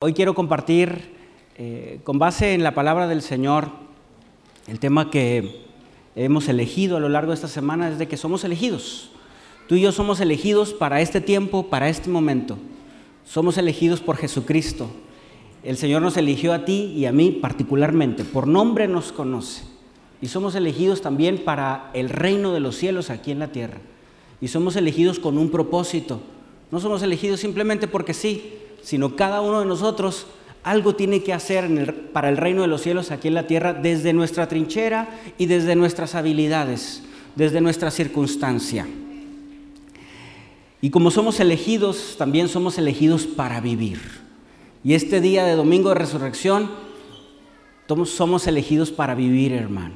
Hoy quiero compartir, eh, con base en la palabra del Señor, el tema que hemos elegido a lo largo de esta semana es de que somos elegidos. Tú y yo somos elegidos para este tiempo, para este momento. Somos elegidos por Jesucristo. El Señor nos eligió a ti y a mí particularmente. Por nombre nos conoce. Y somos elegidos también para el reino de los cielos aquí en la tierra. Y somos elegidos con un propósito. No somos elegidos simplemente porque sí, sino cada uno de nosotros algo tiene que hacer para el reino de los cielos aquí en la tierra desde nuestra trinchera y desde nuestras habilidades, desde nuestra circunstancia. Y como somos elegidos, también somos elegidos para vivir. Y este día de domingo de resurrección, somos elegidos para vivir, hermano.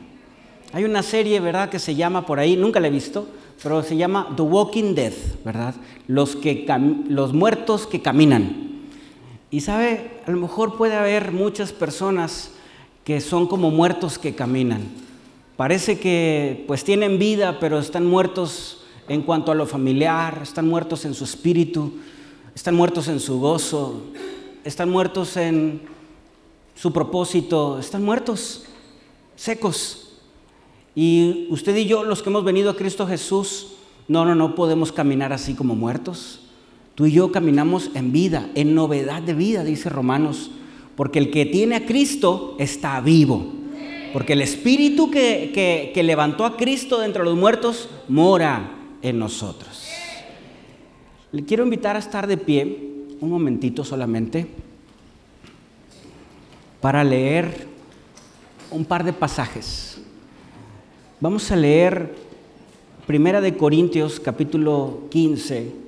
Hay una serie, ¿verdad?, que se llama por ahí, nunca la he visto, pero se llama The Walking Dead, ¿verdad? Los, que los muertos que caminan. Y sabe, a lo mejor puede haber muchas personas que son como muertos que caminan. Parece que pues tienen vida, pero están muertos en cuanto a lo familiar, están muertos en su espíritu, están muertos en su gozo, están muertos en su propósito, están muertos, secos. Y usted y yo, los que hemos venido a Cristo Jesús, no, no, no podemos caminar así como muertos. Tú y yo caminamos en vida, en novedad de vida, dice Romanos, porque el que tiene a Cristo está vivo. Porque el Espíritu que, que, levantó a Cristo de entre los muertos mora en nosotros. Le quiero invitar a estar de pie un momentito solamente para leer un par de pasajes. Vamos a leer Primera de Corintios capítulo 15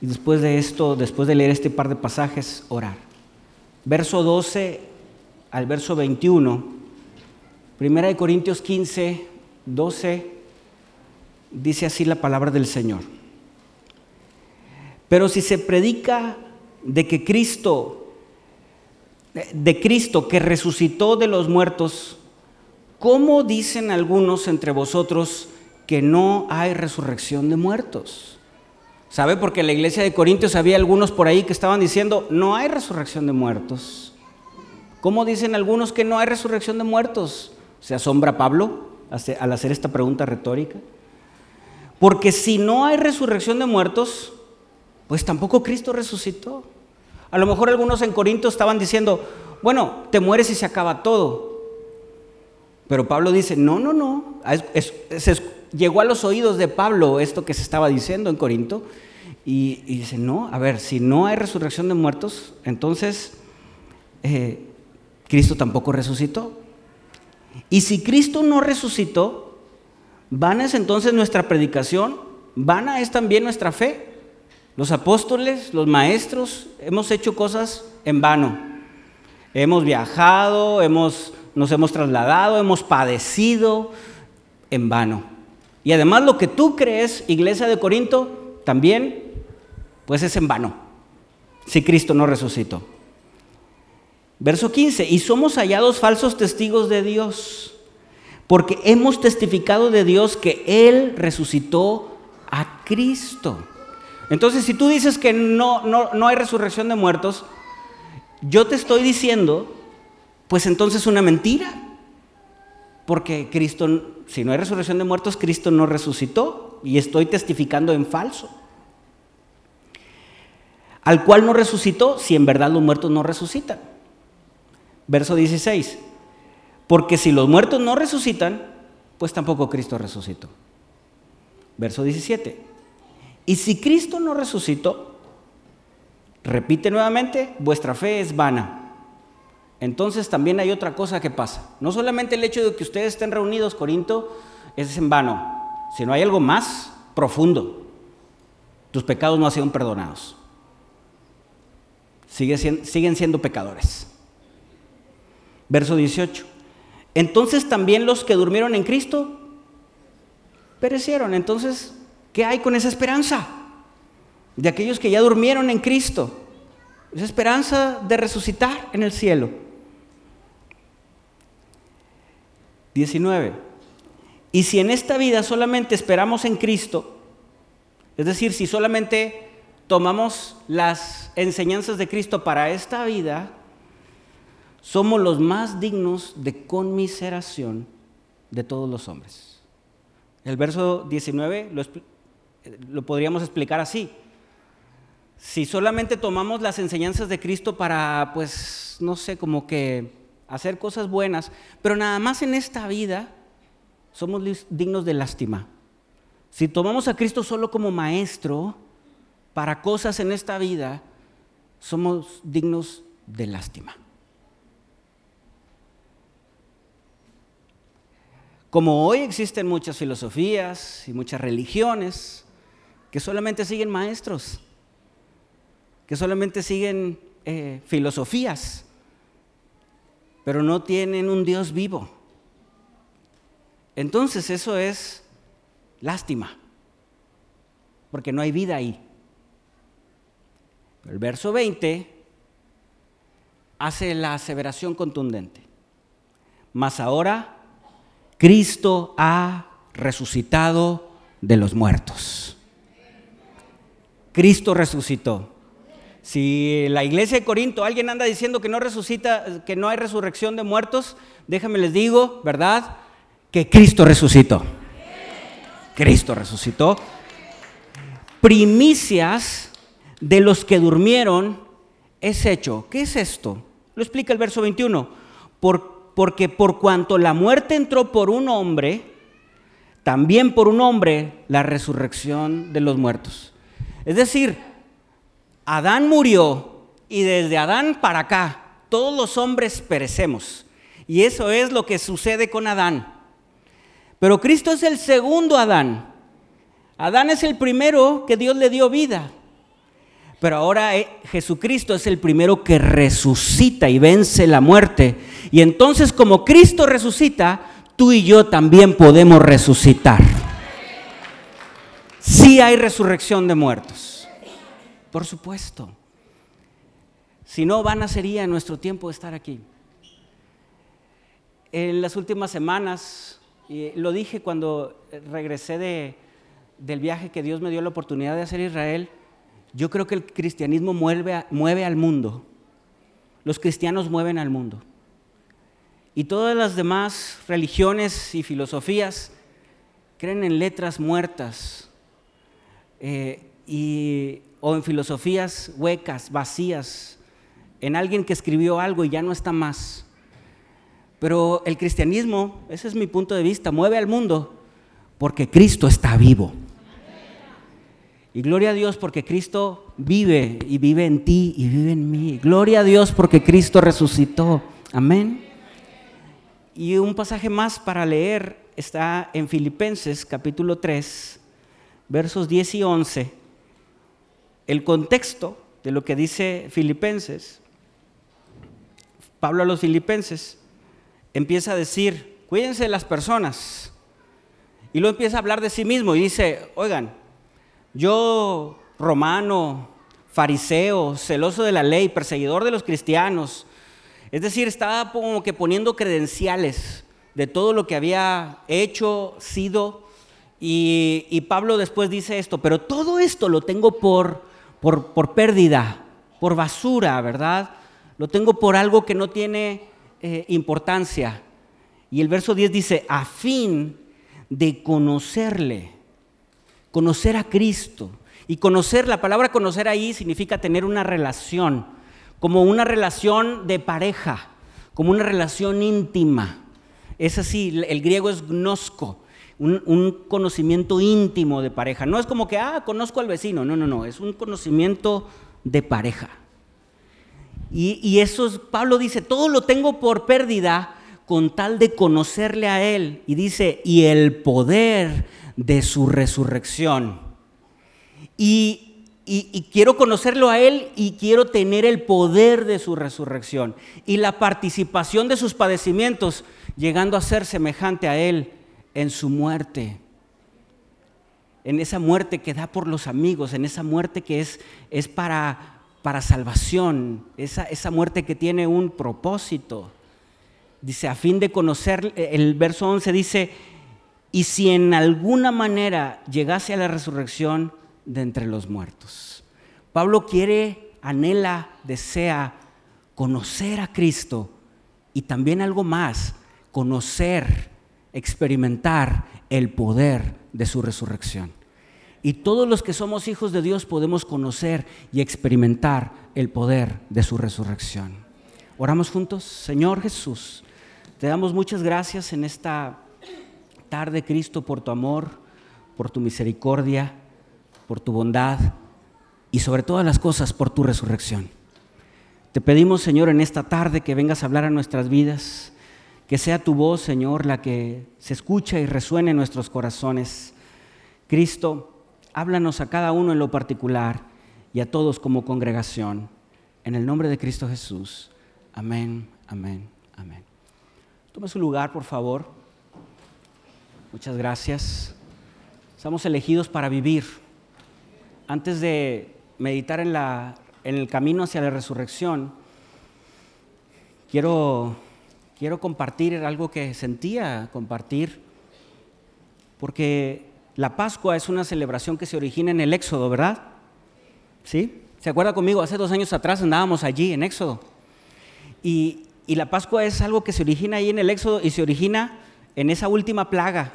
y después de esto, después de leer este par de pasajes, orar. Verso 12 al verso 21, Primera de Corintios 15, 12, dice así la palabra del Señor. Pero si se predica de que Cristo, de Cristo que resucitó de los muertos, ¿cómo dicen algunos entre vosotros que no hay resurrección de muertos? ¿Sabe? Porque la iglesia de Corintios había algunos por ahí que estaban diciendo, no hay resurrección de muertos. ¿Cómo dicen algunos que no hay resurrección de muertos? ¿Se asombra Pablo al hacer esta pregunta retórica? Porque si no hay resurrección de muertos, pues tampoco Cristo resucitó. A lo mejor algunos en Corinto estaban diciendo, bueno, te mueres y se acaba todo. Pero Pablo dice, no, no, no, llegó a los oídos de Pablo esto que se estaba diciendo en Corinto y, dice, no, a ver, si no hay resurrección de muertos, entonces eh, Cristo tampoco resucitó. Y si Cristo no resucitó, vana es entonces nuestra predicación, vana es también nuestra fe. Los apóstoles, los maestros, hemos hecho cosas en vano. Hemos viajado, hemos, nos hemos trasladado, hemos padecido en vano. Y además lo que tú crees, iglesia de Corinto, también, pues es en vano, si Cristo no resucitó. Verso 15, y somos hallados falsos testigos de Dios, porque hemos testificado de Dios que Él resucitó a Cristo. Entonces, si tú dices que no, no, no hay resurrección de muertos, yo te estoy diciendo, pues entonces una mentira. Porque Cristo, si no hay resurrección de muertos, Cristo no resucitó y estoy testificando en falso. Al cual no resucitó si en verdad los muertos no resucitan. Verso 16. Porque si los muertos no resucitan, pues tampoco Cristo resucitó. Verso 17. Y si Cristo no resucitó, repite nuevamente, vuestra fe es vana entonces también hay otra cosa que pasa. No solamente el hecho de que ustedes estén reunidos, Corinto, es en vano, sino hay algo más profundo. Tus pecados no han sido perdonados. siguen siendo pecadores. Verso 18. Entonces también los que durmieron en Cristo perecieron. Entonces, ¿qué hay con esa esperanza? De aquellos que ya durmieron en Cristo. Esa esperanza de resucitar en el cielo. 19. Y si en esta vida solamente esperamos en Cristo, es decir, si solamente tomamos las enseñanzas de Cristo para esta vida, somos los más dignos de conmiseración de todos los hombres. El verso 19 lo, podríamos explicar así. Si solamente tomamos las enseñanzas de Cristo para, pues, no sé, como que hacer cosas buenas, pero nada más en esta vida somos dignos de lástima. Si tomamos a Cristo solo como maestro para cosas en esta vida, somos dignos de lástima. Como hoy existen muchas filosofías y muchas religiones que solamente siguen maestros, que solamente siguen eh, filosofías, pero no tienen un Dios vivo. Entonces eso es lástima, porque no hay vida ahí. El verso 20 hace la aseveración contundente. Mas ahora Cristo ha resucitado de los muertos. Cristo resucitó. Si la iglesia de Corinto alguien anda diciendo que no resucita, que no hay resurrección de muertos, déjame les digo, ¿verdad? Que Cristo resucitó. Cristo resucitó. Primicias de los que durmieron es hecho. ¿Qué es esto? Lo explica el verso 21. porque por cuanto la muerte entró por un hombre, también por un hombre la resurrección de los muertos. Es decir, Adán murió y desde Adán para acá todos los hombres perecemos. Y eso es lo que sucede con Adán. Pero Cristo es el segundo Adán. Adán es el primero que Dios le dio vida. Pero ahora eh, Jesucristo es el primero que resucita y vence la muerte. Y entonces como Cristo resucita, tú y yo también podemos resucitar. Sí hay resurrección de muertos. Por supuesto. Si no, vana sería nuestro tiempo de estar aquí. En las últimas semanas y lo dije cuando regresé de, del viaje que Dios me dio la oportunidad de hacer Israel. Yo creo que el cristianismo mueve, mueve al mundo. Los cristianos mueven al mundo. Y todas las demás religiones y filosofías creen en letras muertas eh, y, o en filosofías huecas, vacías, en alguien que escribió algo y ya no está más. Pero el cristianismo, ese es mi punto de vista, mueve al mundo porque Cristo está vivo. Y gloria a Dios porque Cristo vive y vive en ti y vive en mí. Gloria a Dios porque Cristo resucitó. Amén. Y un pasaje más para leer está en Filipenses capítulo 3, versos 10 y 11. El contexto de lo que dice Filipenses, Pablo a los Filipenses, empieza a decir, cuídense de las personas. Y luego empieza a hablar de sí mismo y dice, oigan, yo romano, fariseo, celoso de la ley, perseguidor de los cristianos, es decir, estaba como que poniendo credenciales de todo lo que había hecho, sido, y, Pablo después dice esto, pero todo esto lo tengo por, por, por pérdida, por basura, ¿verdad? Lo tengo por algo que no tiene eh, importancia. Y el verso 10 dice, a fin de conocerle, conocer a Cristo. Y conocer, la palabra conocer ahí significa tener una relación, como una relación de pareja, como una relación íntima. Es así, el griego es gnosco, un, conocimiento íntimo de pareja. No es como que, ah, conozco al vecino, no, no, no, es un conocimiento de pareja. Y, eso, Pablo dice, todo lo tengo por pérdida con tal de conocerle a Él. Y dice, y el poder de su resurrección. Y, quiero conocerlo a Él y quiero tener el poder de su resurrección. Y la participación de sus padecimientos, llegando a ser semejante a Él en su muerte. En esa muerte que da por los amigos, en esa muerte que es, es para para salvación, esa, esa muerte que tiene un propósito. Dice, a fin de conocer, el verso 11 dice, y si en alguna manera llegase a la resurrección de entre los muertos. Pablo quiere, anhela, desea conocer a Cristo y también algo más, conocer, experimentar el poder de su resurrección. Y todos los que somos hijos de Dios podemos conocer y experimentar el poder de su resurrección. Oramos juntos, Señor Jesús, te damos muchas gracias en esta tarde, Cristo, por tu amor, por tu misericordia, por tu bondad y sobre todas las cosas por tu resurrección. Te pedimos, Señor, en esta tarde que vengas a hablar a nuestras vidas, que sea tu voz, Señor, la que se escucha y resuene en nuestros corazones. Cristo, háblanos a cada uno en lo particular y a todos como congregación. En el nombre de Cristo Jesús. Amén, amén, amén. Tome su lugar, por favor. Muchas gracias. Estamos elegidos para vivir. Antes de meditar en la en el camino hacia la resurrección, quiero, quiero compartir algo que sentía compartir, porque la Pascua es una celebración que se origina en el Éxodo, ¿verdad? ¿Sí? ¿Se acuerda conmigo? Hace dos años atrás andábamos allí en Éxodo. Y, y la Pascua es algo que se origina ahí en el Éxodo y se origina en esa última plaga,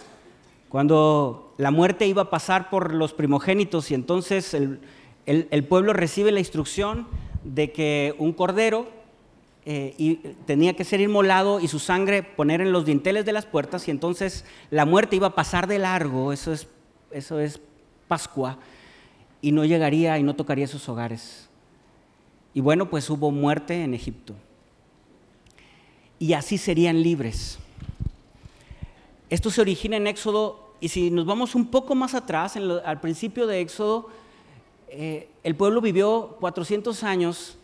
cuando la muerte iba a pasar por los primogénitos y entonces el, el, pueblo recibe la instrucción de que un cordero eh, tenía que ser inmolado y su sangre poner en los dinteles de las puertas y entonces la muerte iba a pasar de largo, eso es, eso es Pascua, y no llegaría y no tocaría sus hogares. Y bueno, pues hubo muerte en Egipto. Y así serían libres. Esto se origina en Éxodo, y si nos vamos un poco más atrás, al principio de Éxodo, eh, el pueblo vivió 400 años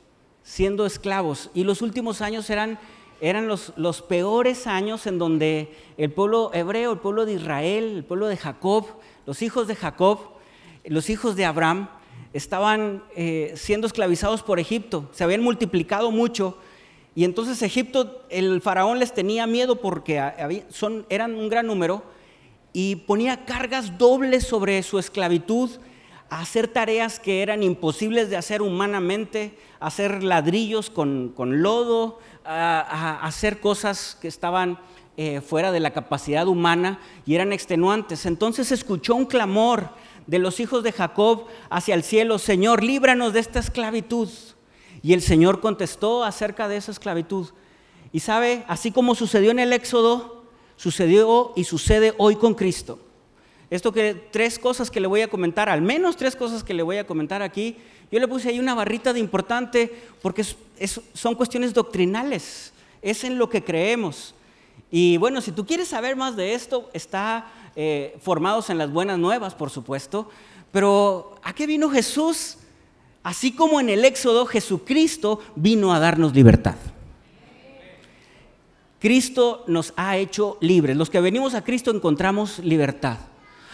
siendo esclavos. Y los últimos años eran, eran los, los, peores años en donde el pueblo hebreo, el pueblo de Israel, el pueblo de Jacob, los hijos de Jacob, los hijos de Abraham, estaban eh, siendo esclavizados por Egipto, se habían multiplicado mucho. Y entonces Egipto, el faraón les tenía miedo porque son, eran un gran número y ponía cargas dobles sobre su esclavitud hacer tareas que eran imposibles de hacer humanamente, hacer ladrillos con, lodo, a, hacer cosas que estaban eh, fuera de la capacidad humana y eran extenuantes. Entonces escuchó un clamor de los hijos de Jacob hacia el cielo, Señor, líbranos de esta esclavitud. Y el Señor contestó acerca de esa esclavitud. Y sabe, así como sucedió en el Éxodo, sucedió y sucede hoy con Cristo. Esto que tres cosas que le voy a comentar, al menos tres cosas que le voy a comentar aquí, yo le puse ahí una barrita de importante porque son cuestiones doctrinales, es en lo que creemos. Y bueno, si tú quieres saber más de esto, está eh, formados en las buenas nuevas, por supuesto, pero ¿a qué vino Jesús? Así como en el Éxodo, Jesucristo vino a darnos libertad. Cristo nos ha hecho libres. Los que venimos a Cristo encontramos libertad.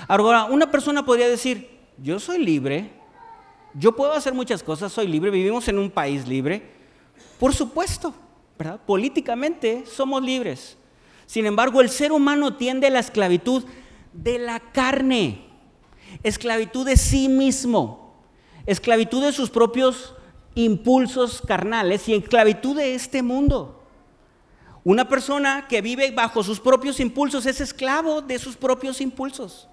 Ahora, una persona podría decir, yo soy libre, yo puedo hacer muchas cosas, soy libre, vivimos en un país libre. Por supuesto, ¿verdad? Políticamente somos libres. Sin embargo, el ser humano tiende a la esclavitud de la carne, esclavitud de sí mismo, esclavitud de sus propios impulsos carnales y esclavitud de este mundo. Una persona que vive bajo sus propios impulsos es esclavo de sus propios impulsos.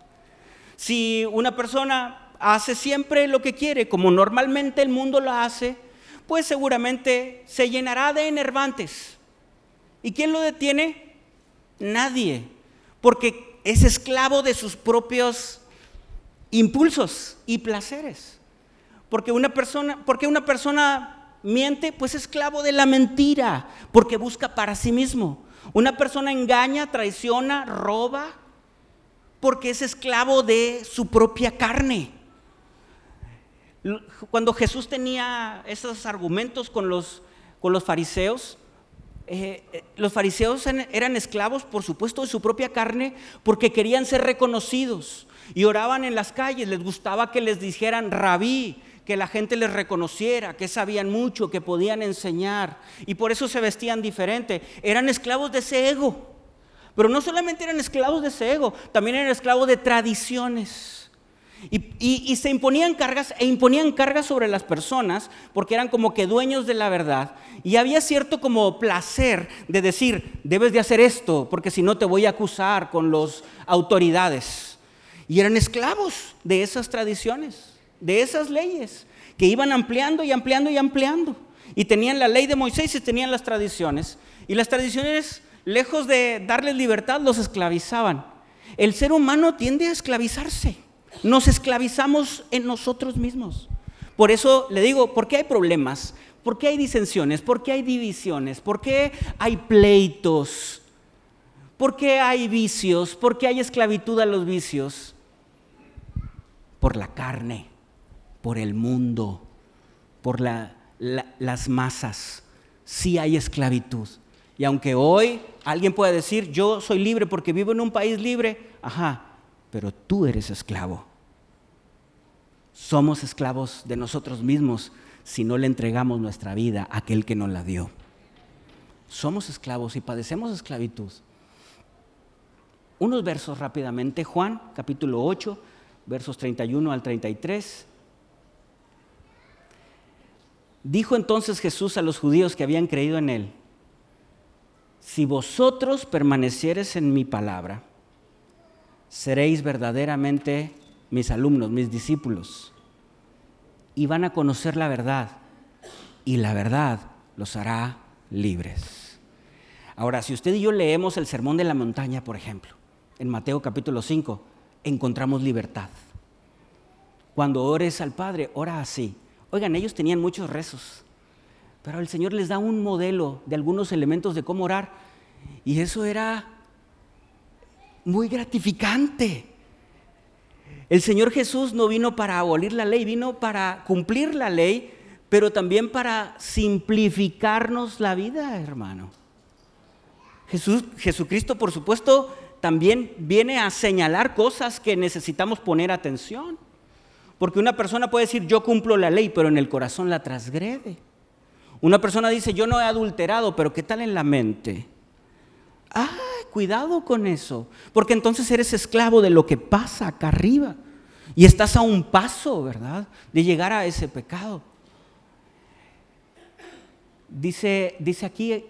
Si una persona hace siempre lo que quiere, como normalmente el mundo lo hace, pues seguramente se llenará de enervantes. ¿Y quién lo detiene? Nadie, porque es esclavo de sus propios impulsos y placeres. Porque una persona, porque una persona miente, pues es esclavo de la mentira, porque busca para sí mismo. Una persona engaña, traiciona, roba, porque es esclavo de su propia carne. Cuando Jesús tenía esos argumentos con los, con los fariseos, eh, eh, los fariseos eran esclavos, por supuesto, de su propia carne, porque querían ser reconocidos y oraban en las calles, les gustaba que les dijeran rabí, que la gente les reconociera, que sabían mucho, que podían enseñar, y por eso se vestían diferente. Eran esclavos de ese ego. Pero no solamente eran esclavos de ese ego, también eran esclavos de tradiciones. Y, se imponían cargas e imponían cargas sobre las personas porque eran como que dueños de la verdad. Y había cierto como placer de decir, debes de hacer esto porque si no te voy a acusar con las autoridades. Y eran esclavos de esas tradiciones, de esas leyes, que iban ampliando y ampliando y ampliando. Y tenían la ley de Moisés y tenían las tradiciones. Y las tradiciones, lejos de darles libertad, los esclavizaban. El ser humano tiende a esclavizarse. Nos esclavizamos en nosotros mismos. Por eso le digo, ¿por qué hay problemas? ¿Por qué hay disensiones? ¿Por qué hay divisiones? ¿Por qué hay pleitos? ¿Por qué hay vicios? ¿Por qué hay esclavitud a los vicios? Por la carne, por el mundo, por las masas. Sí hay esclavitud. Y aunque hoy alguien pueda decir, yo soy libre porque vivo en un país libre, ajá, pero tú eres esclavo. Somos esclavos de nosotros mismos si no le entregamos nuestra vida a aquel que nos la dio. Somos esclavos y padecemos esclavitud. Unos versos rápidamente, Juan capítulo 8, versos 31 al 33. Dijo entonces Jesús a los judíos que habían creído en él, si vosotros permanecieres en mi palabra, seréis verdaderamente mis alumnos, mis discípulos, y van a conocer la verdad, y la verdad los hará libres. Ahora, si usted y yo leemos el Sermón de la Montaña, por ejemplo, en Mateo capítulo 5, encontramos libertad. Cuando ores al Padre, ora así. Oigan, ellos tenían muchos rezos, pero el Señor les da un modelo de algunos elementos de cómo orar, y eso era muy gratificante. El Señor Jesús no vino para abolir la ley, vino para cumplir la ley, pero también para simplificarnos la vida, hermano. Jesús, Jesucristo, por supuesto, también viene a señalar cosas que necesitamos poner atención. Porque una persona puede decir, yo cumplo la ley, pero en el corazón la transgrede. Una persona dice, yo no he adulterado, pero ¿qué tal en la mente? Ah, cuidado con eso, porque entonces eres esclavo de lo que pasa acá arriba y estás a un paso, ¿verdad?, de llegar a ese pecado. Dice, dice aquí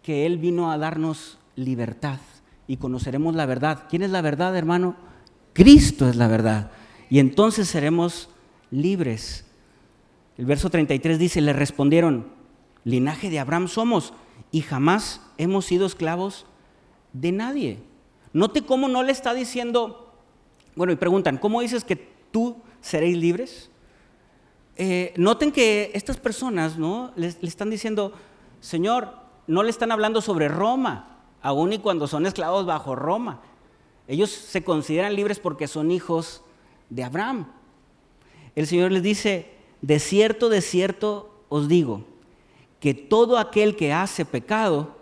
que Él vino a darnos libertad y conoceremos la verdad. ¿Quién es la verdad, hermano? Cristo es la verdad. Y entonces seremos libres. El verso 33 dice, le respondieron, linaje de Abraham somos y jamás hemos sido esclavos de nadie. Note cómo no le está diciendo, bueno, y preguntan, ¿cómo dices que tú seréis libres? Eh, noten que estas personas, ¿no? Le, están diciendo, Señor, no le están hablando sobre Roma, aun y cuando son esclavos bajo Roma. Ellos se consideran libres porque son hijos de Abraham. El Señor les dice, de cierto, de cierto os digo, que todo aquel que hace pecado,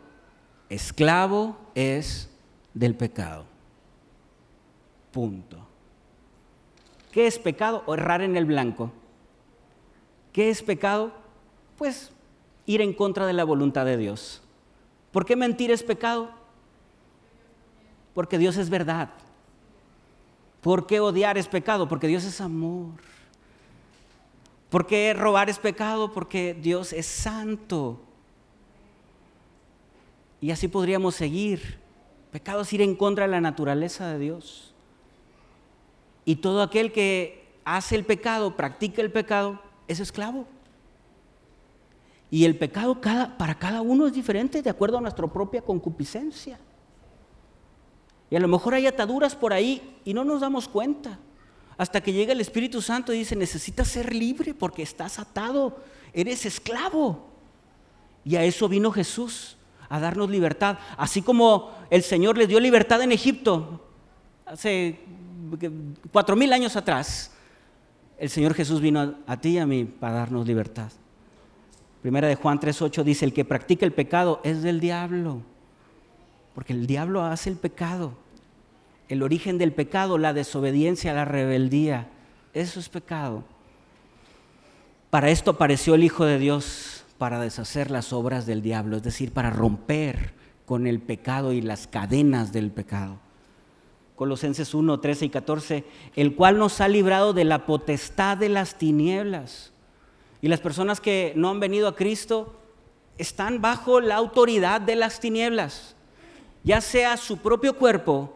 esclavo es del pecado. Punto. ¿Qué es pecado? Errar en el blanco. ¿Qué es pecado? Pues ir en contra de la voluntad de Dios. ¿Por qué mentir es pecado? Porque Dios es verdad. ¿Por qué odiar es pecado? Porque Dios es amor. ¿Por qué robar es pecado? Porque Dios es santo. Y así podríamos seguir. Pecado es ir en contra de la naturaleza de Dios. Y todo aquel que hace el pecado, practica el pecado, es esclavo. Y el pecado para cada uno es diferente de acuerdo a nuestra propia concupiscencia. Y a lo mejor hay ataduras por ahí y no nos damos cuenta. Hasta que llega el Espíritu Santo y dice, necesitas ser libre porque estás atado, eres esclavo. Y a eso vino Jesús, a darnos libertad. Así como el Señor les dio libertad en Egipto hace cuatro mil años atrás, el Señor Jesús vino a, ti y a mí para darnos libertad. Primera de Juan 3.8 dice, el que practica el pecado es del diablo, porque el diablo hace el pecado el origen del pecado, la desobediencia, la rebeldía. Eso es pecado. Para esto apareció el Hijo de Dios, para deshacer las obras del diablo, es decir, para romper con el pecado y las cadenas del pecado. Colosenses 1, 13 y 14, el cual nos ha librado de la potestad de las tinieblas. Y las personas que no han venido a Cristo están bajo la autoridad de las tinieblas, ya sea su propio cuerpo,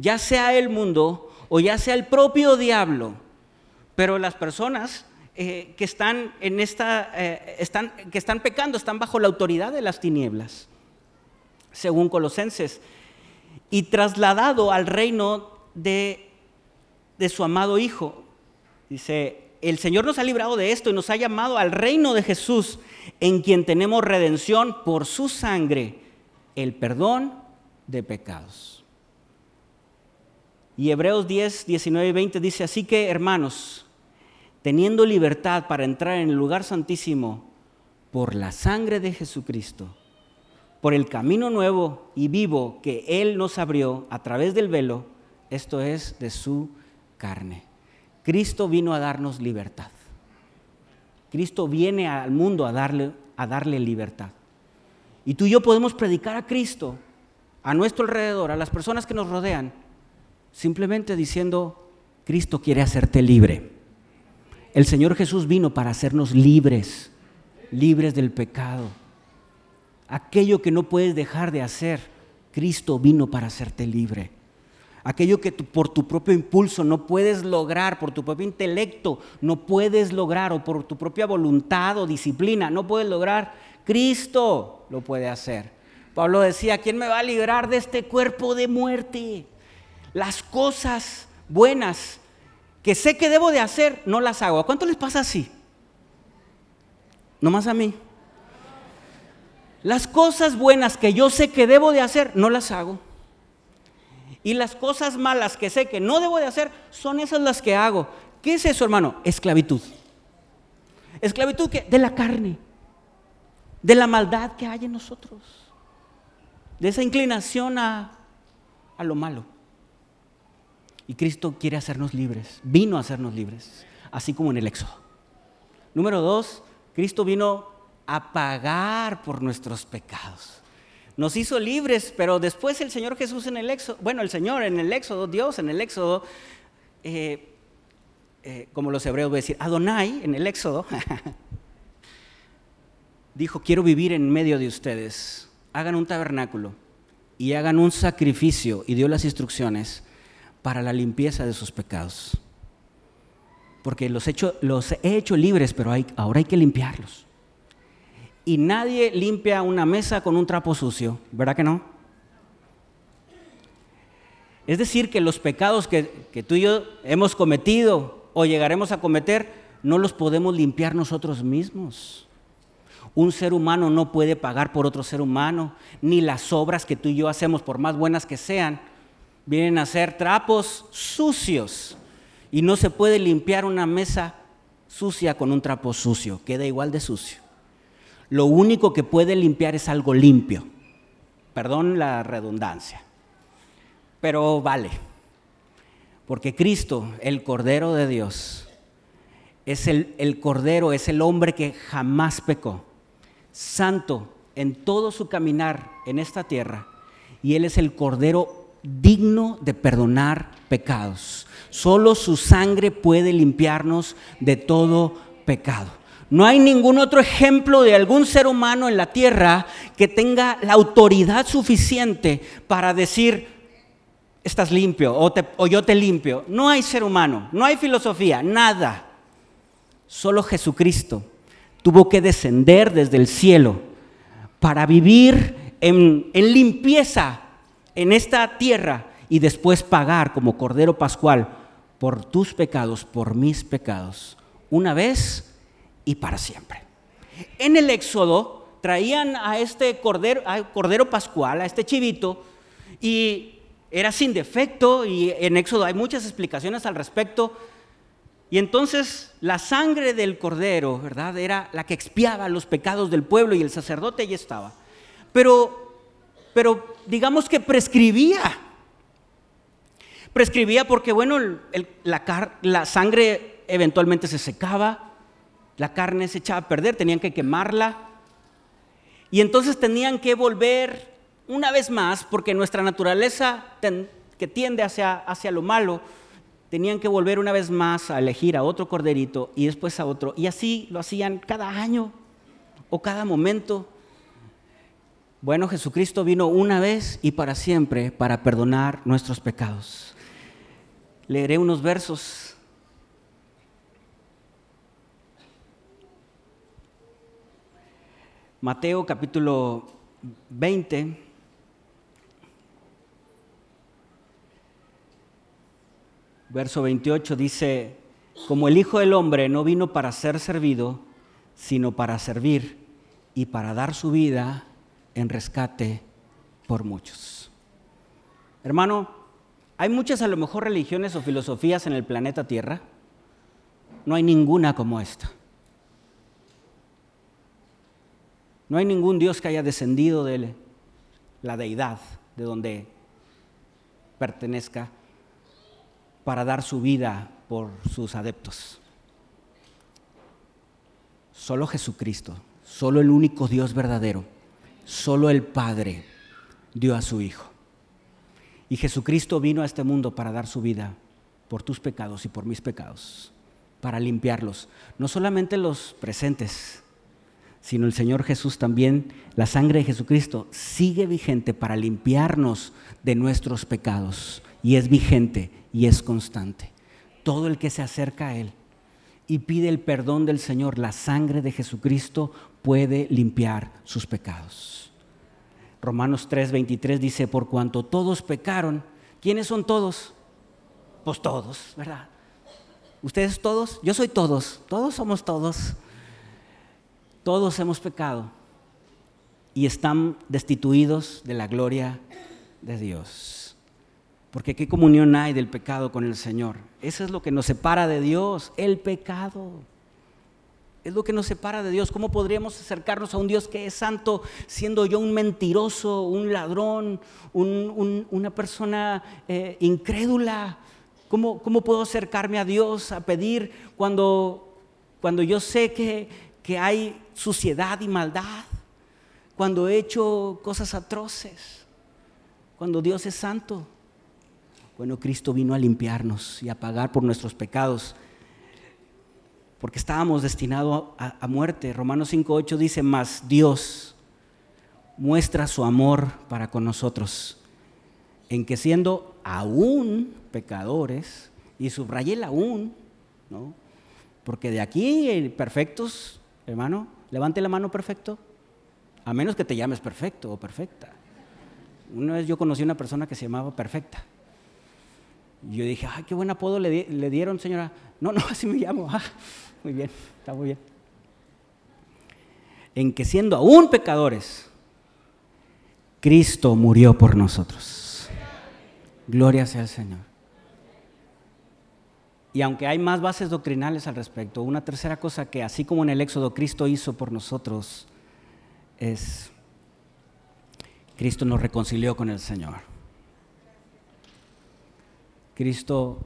ya sea el mundo o ya sea el propio diablo. Pero las personas eh, que están en esta, eh, están, que están pecando están bajo la autoridad de las tinieblas, según Colosenses y trasladado al reino de, su amado Hijo. Dice, el Señor nos ha librado de esto y nos ha llamado al reino de Jesús, en quien tenemos redención por su sangre, el perdón de pecados. Y Hebreos 10, 19 y 20 dice, así que hermanos, teniendo libertad para entrar en el lugar santísimo por la sangre de Jesucristo, por el camino nuevo y vivo que Él nos abrió a través del velo, esto es de su carne. Cristo vino a darnos libertad. Cristo viene al mundo a darle, a darle libertad. Y tú y yo podemos predicar a Cristo a nuestro alrededor, a las personas que nos rodean, simplemente diciendo, Cristo quiere hacerte libre. El Señor Jesús vino para hacernos libres, libres del pecado aquello que no puedes dejar de hacer, Cristo vino para hacerte libre. Aquello que por tu propio impulso no puedes lograr, por tu propio intelecto no puedes lograr, o por tu propia voluntad o disciplina no puedes lograr, Cristo lo puede hacer. Pablo decía, ¿quién me va a librar de este cuerpo de muerte? Las cosas buenas que sé que debo de hacer, no las hago. ¿A cuánto les pasa así? No más a mí. Las cosas buenas que yo sé que debo de hacer, no las hago. Y las cosas malas que sé que no debo de hacer, son esas las que hago. ¿Qué es eso, hermano? Esclavitud. Esclavitud que de la carne, de la maldad que hay en nosotros, de esa inclinación a, a lo malo. Y Cristo quiere hacernos libres, vino a hacernos libres, así como en el Éxodo. Número dos, Cristo vino a pagar por nuestros pecados. Nos hizo libres, pero después el Señor Jesús en el Éxodo, bueno, el Señor en el Éxodo, Dios en el Éxodo, eh, eh, como los hebreos voy a decir, Adonai en el Éxodo, dijo, quiero vivir en medio de ustedes, hagan un tabernáculo y hagan un sacrificio, y dio las instrucciones para la limpieza de sus pecados. Porque los, hecho, he hecho libres, pero ahora hay que limpiarlos y nadie limpia una mesa con un trapo sucio, ¿verdad que no? Es decir, que los pecados que, tú y yo hemos cometido o llegaremos a cometer, no los podemos limpiar nosotros mismos. Un ser humano no puede pagar por otro ser humano, ni las obras que tú y yo hacemos, por más buenas que sean, vienen a ser trapos sucios. Y no se puede limpiar una mesa sucia con un trapo sucio, queda igual de sucio lo único que puede limpiar es algo limpio. Perdón la redundancia. Pero vale. Porque Cristo, el Cordero de Dios, es el, el Cordero, es el hombre que jamás pecó. Santo en todo su caminar en esta tierra. Y Él es el Cordero digno de perdonar pecados. Solo su sangre puede limpiarnos de todo pecado. No hay ningún otro ejemplo de algún ser humano en la tierra que tenga la autoridad suficiente para decir, estás limpio o, yo te limpio. No hay ser humano, no hay filosofía, nada. Solo Jesucristo tuvo que descender desde el cielo para vivir en, en limpieza en esta tierra y después pagar como Cordero Pascual por tus pecados, por mis pecados. Una vez y para siempre. En el Éxodo traían a este cordero, cordero pascual, a este chivito, y era sin defecto, y en Éxodo hay muchas explicaciones al respecto. Y entonces la sangre del cordero, ¿verdad? Era la que expiaba los pecados del pueblo y el sacerdote ya estaba. Pero, pero digamos que prescribía. Prescribía porque, bueno, la, sangre eventualmente se secaba, la carne se echaba a perder, tenían que quemarla. Y entonces tenían que volver una vez más, porque nuestra naturaleza que tiende hacia, hacia lo malo, tenían que volver una vez más a elegir a otro corderito y después a otro. Y así lo hacían cada año o cada momento. Bueno, Jesucristo vino una vez y para siempre para perdonar nuestros pecados. Leeré unos versos. Mateo capítulo 20. Verso 28 dice, como el Hijo del Hombre no vino para ser servido, sino para servir y para dar su vida en rescate por muchos. Hermano, hay muchas a lo mejor religiones o filosofías en el planeta Tierra. No hay ninguna como esta. No hay ningún Dios que haya descendido de la deidad, de donde pertenezca, para dar su vida por sus adeptos. Solo Jesucristo, solo el único Dios verdadero Solo el Padre dio a su Hijo. Y Jesucristo vino a este mundo para dar su vida por tus pecados y por mis pecados, para limpiarlos. No solamente los presentes, sino el Señor Jesús también, la sangre de Jesucristo sigue vigente para limpiarnos de nuestros pecados. Y es vigente y es constante. Todo el que se acerca a Él y pide el perdón del Señor, la sangre de Jesucristo puede limpiar sus pecados. Romanos 3:23 dice, por cuanto todos pecaron, ¿quiénes son todos? Pues todos, ¿verdad? ¿Ustedes todos? Yo soy todos, todos somos todos. Todos hemos pecado y están destituidos de la gloria de Dios. Porque qué comunión hay del pecado con el Señor. Eso es lo que nos separa de Dios, el pecado. Es lo que nos separa de Dios. ¿Cómo podríamos acercarnos a un Dios que es santo siendo yo un mentiroso, un ladrón, una persona eh, incrédula? ¿Cómo, ¿Cómo, puedo acercarme a Dios a pedir cuando, cuando yo sé que, que hay suciedad y maldad? Cuando he hecho cosas atroces? Cuando Dios es santo. Bueno, Cristo vino a limpiarnos y a pagar por nuestros pecados porque estábamos destinados a, muerte. Romanos 5.8 dice, más Dios muestra su amor para con nosotros, en que siendo aún pecadores, y subrayé el aún, ¿no? porque de aquí perfectos, hermano, levante la mano perfecto, a menos que te llames perfecto o perfecta. Una vez yo conocí a una persona que se llamaba perfecta. Yo dije, ay, qué buen apodo le, le dieron, señora. No, no, así me llamo. Ah, muy bien, está muy bien. En que siendo aún pecadores, Cristo murió por nosotros. Gloria sea al Señor. Y aunque hay más bases doctrinales al respecto, una tercera cosa que así como en el Éxodo Cristo hizo por nosotros es, Cristo nos reconcilió con el Señor. Cristo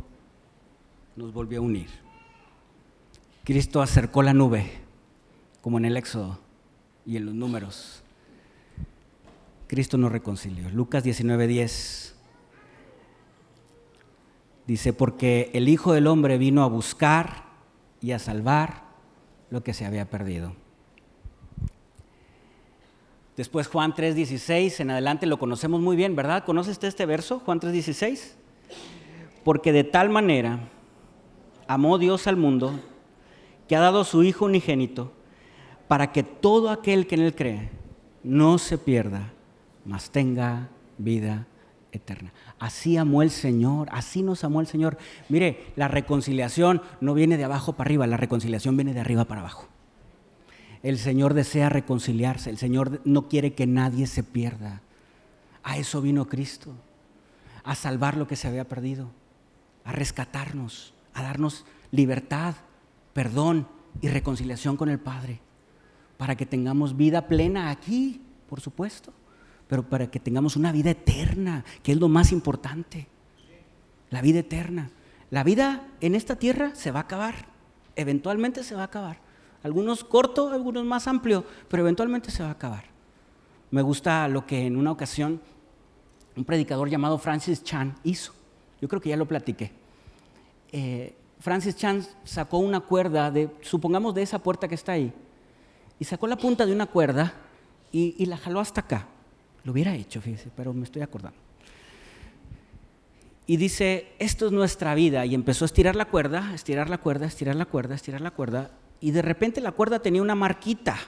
nos volvió a unir. Cristo acercó la nube, como en el Éxodo y en los números. Cristo nos reconcilió. Lucas 19:10 dice, porque el Hijo del Hombre vino a buscar y a salvar lo que se había perdido. Después Juan 3:16, en adelante lo conocemos muy bien, ¿verdad? ¿Conoce usted este verso, Juan 3:16? Porque de tal manera amó Dios al mundo que ha dado su Hijo unigénito, para que todo aquel que en Él cree no se pierda, mas tenga vida eterna. Así amó el Señor, así nos amó el Señor. Mire, la reconciliación no viene de abajo para arriba, la reconciliación viene de arriba para abajo. El Señor desea reconciliarse, el Señor no quiere que nadie se pierda. A eso vino Cristo, a salvar lo que se había perdido, a rescatarnos, a darnos libertad, perdón y reconciliación con el Padre, para que tengamos vida plena aquí, por supuesto, pero para que tengamos una vida eterna, que es lo más importante, la vida eterna. La vida en esta tierra se va a acabar, eventualmente se va a acabar. Algunos corto, algunos más amplio, pero eventualmente se va a acabar. Me gusta lo que en una ocasión un predicador llamado Francis Chan hizo. Yo creo que ya lo platiqué. Eh, Francis Chan sacó una cuerda, de, supongamos de esa puerta que está ahí, y sacó la punta de una cuerda y, y la jaló hasta acá. Lo hubiera hecho, fíjese, pero me estoy acordando. Y dice, esto es nuestra vida. Y empezó a estirar la cuerda, estirar la cuerda, estirar la cuerda, estirar la cuerda. Y de repente la cuerda tenía una marquita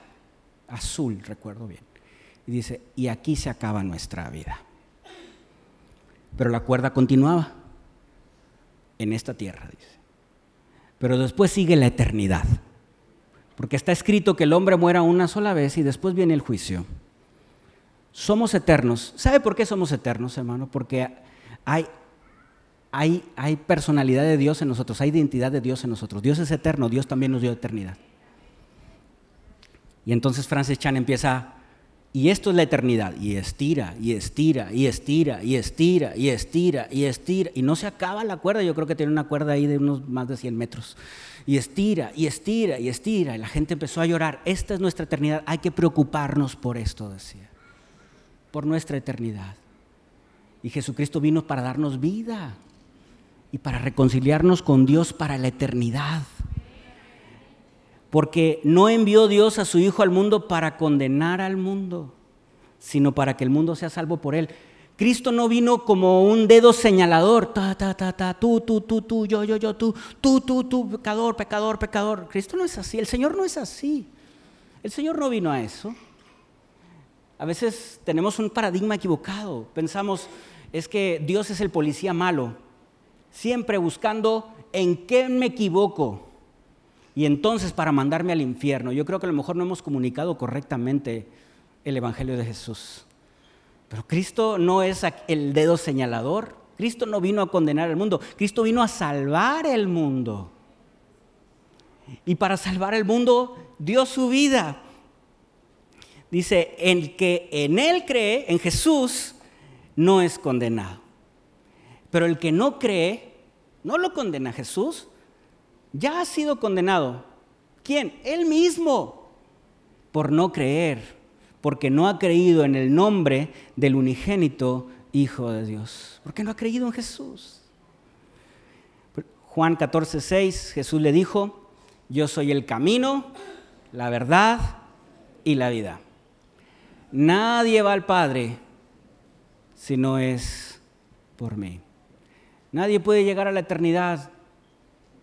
azul, recuerdo bien. Y dice, y aquí se acaba nuestra vida. Pero la cuerda continuaba en esta tierra, dice. Pero después sigue la eternidad. Porque está escrito que el hombre muera una sola vez y después viene el juicio. Somos eternos. ¿Sabe por qué somos eternos, hermano? Porque hay, hay, hay personalidad de Dios en nosotros, hay identidad de Dios en nosotros. Dios es eterno, Dios también nos dio eternidad. Y entonces Francis Chan empieza, y esto es la eternidad, y estira, y estira, y estira, y estira, y estira, y estira, y no se acaba la cuerda, yo creo que tiene una cuerda ahí de unos más de 100 metros, y estira, y estira, y estira, y la gente empezó a llorar, esta es nuestra eternidad, hay que preocuparnos por esto, decía, por nuestra eternidad. Y Jesucristo vino para darnos vida y para reconciliarnos con Dios para la eternidad porque no envió Dios a su Hijo al mundo para condenar al mundo, sino para que el mundo sea salvo por él. Cristo no vino como un dedo señalador, ta, ta, ta, ta, tú, tú, tú, tú, yo, yo, yo, tú, tú, tú, tú, pecador, pecador, pecador. Cristo no es así, el Señor no es así. El Señor no vino a eso. A veces tenemos un paradigma equivocado. Pensamos, es que Dios es el policía malo, siempre buscando en qué me equivoco y entonces para mandarme al infierno. Yo creo que a lo mejor no hemos comunicado correctamente el Evangelio de Jesús. Pero Cristo no es el dedo señalador. Cristo no vino a condenar al mundo. Cristo vino a salvar el mundo. Y para salvar el mundo dio su vida. Dice, el que en Él cree, en Jesús, no es condenado. Pero el que no cree, no lo condena Jesús, ya ha sido condenado. ¿Quién? Él mismo, por no creer, porque no ha creído en el nombre del unigénito Hijo de Dios, porque no ha creído en Jesús. Juan 14, 6, Jesús le dijo, yo soy el camino, la verdad y la vida. Nadie va al Padre si no es por mí. Nadie puede llegar a la eternidad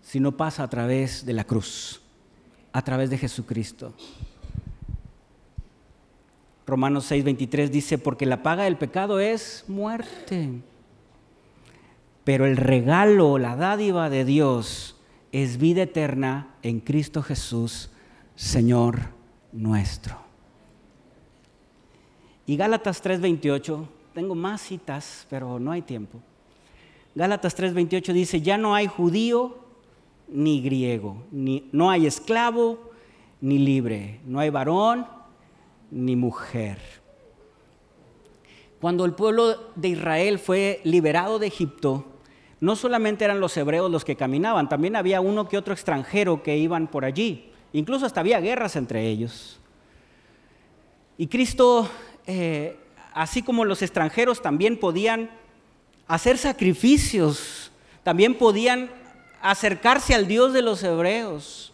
si no pasa a través de la cruz, a través de Jesucristo. Romanos 6:23 dice, porque la paga del pecado es muerte, pero el regalo, la dádiva de Dios es vida eterna en Cristo Jesús, Señor nuestro. Y Gálatas 3:28, tengo más citas, pero no hay tiempo. Gálatas 3:28 dice, ya no hay judío ni griego, ni, no hay esclavo ni libre, no hay varón ni mujer. Cuando el pueblo de Israel fue liberado de Egipto, no solamente eran los hebreos los que caminaban, también había uno que otro extranjero que iban por allí. Incluso hasta había guerras entre ellos. Y Cristo, eh, así como los extranjeros, también podían hacer sacrificios, también podían acercarse al Dios de los hebreos.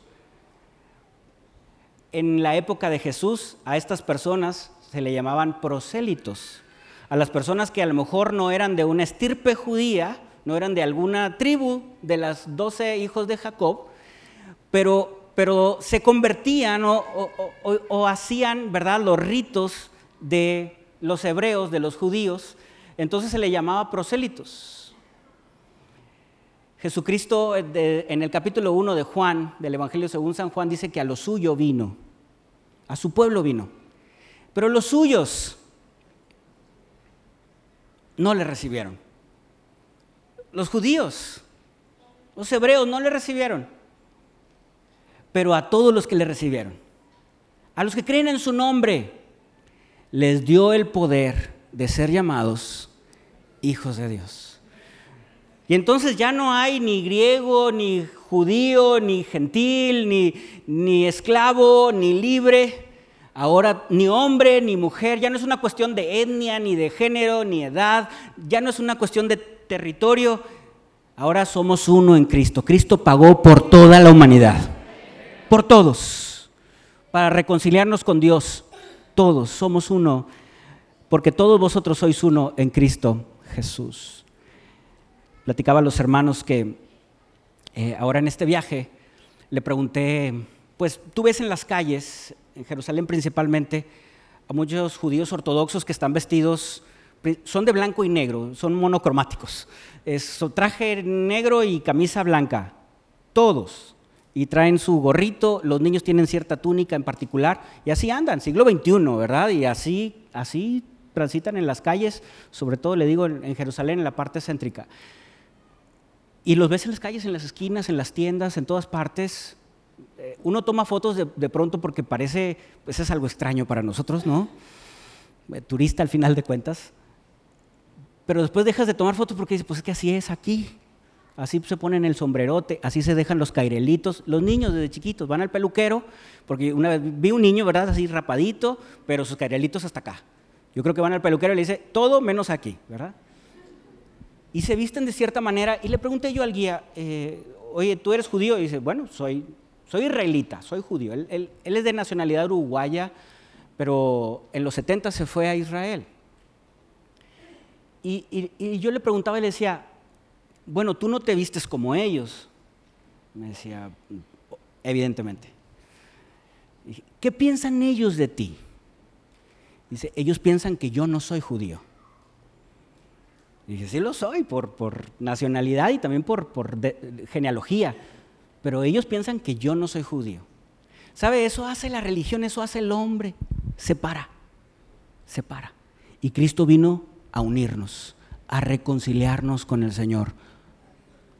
En la época de Jesús, a estas personas se le llamaban prosélitos. A las personas que a lo mejor no eran de una estirpe judía, no eran de alguna tribu de las doce hijos de Jacob, pero, pero se convertían o, hacían ¿verdad? los ritos de los hebreos, de los judíos, entonces se le llamaba prosélitos. Jesucristo eh, en el capítulo 1 de Juan, del Evangelio según San Juan, dice que a lo suyo vino, a su pueblo vino. Pero los suyos no le recibieron. Los judíos, los hebreos no le recibieron. Pero a todos los que le recibieron, a los que creen en su nombre, les dio el poder de ser llamados hijos de Dios. Y entonces ya no hay ni griego, ni judío, ni gentil, ni, ni esclavo, ni libre. Ahora ni hombre ni mujer, ya no es una cuestión de etnia, ni de género, ni edad, ya no es una cuestión de territorio. Ahora somos uno en Cristo. Cristo pagó por toda la humanidad, por todos, para reconciliarnos con Dios. Todos somos uno, porque todos vosotros sois uno en Cristo Jesús. Platicaba a los hermanos que eh, ahora en este viaje le pregunté, pues tú ves en las calles, en Jerusalén principalmente, a muchos judíos ortodoxos que están vestidos, son de blanco y negro, son monocromáticos. Es traje negro y camisa blanca, todos. Y traen su gorrito, los niños tienen cierta túnica en particular, y así andan, siglo XXI, ¿verdad? Y así, así transitan en las calles, sobre todo le digo en Jerusalén, en la parte céntrica. Y los ves en las calles, en las esquinas, en las tiendas, en todas partes. Eh, uno toma fotos de, pronto porque parece, pues es algo extraño para nosotros, ¿no? Eh, turista al final de cuentas. Pero después dejas de tomar fotos porque dices, pues es que así es aquí. Así se ponen el sombrerote, así se dejan los cairelitos. Los niños desde chiquitos van al peluquero, porque una vez vi un niño, ¿verdad? Así rapadito, pero sus cairelitos hasta acá. Yo creo que van al peluquero y le dice, todo menos aquí, ¿verdad? Y se visten de cierta manera. Y le pregunté yo al guía, eh, oye, ¿tú eres judío? Y dice, bueno, soy, soy israelita, soy judío. Él, es de nacionalidad uruguaya, pero en los 70 se fue a Israel. Y, y, yo le preguntaba y le decía, bueno, tú no te vistes como ellos. Me decía, evidentemente. ¿Qué piensan ellos de ti? Dice, ellos piensan que yo no soy judío. Y dije, sí lo soy, por, nacionalidad y también por, genealogía. Pero ellos piensan que yo no soy judío. ¿Sabe? Eso hace la religión, eso hace el hombre. Separa, separa. Y Cristo vino a unirnos, a reconciliarnos con el Señor.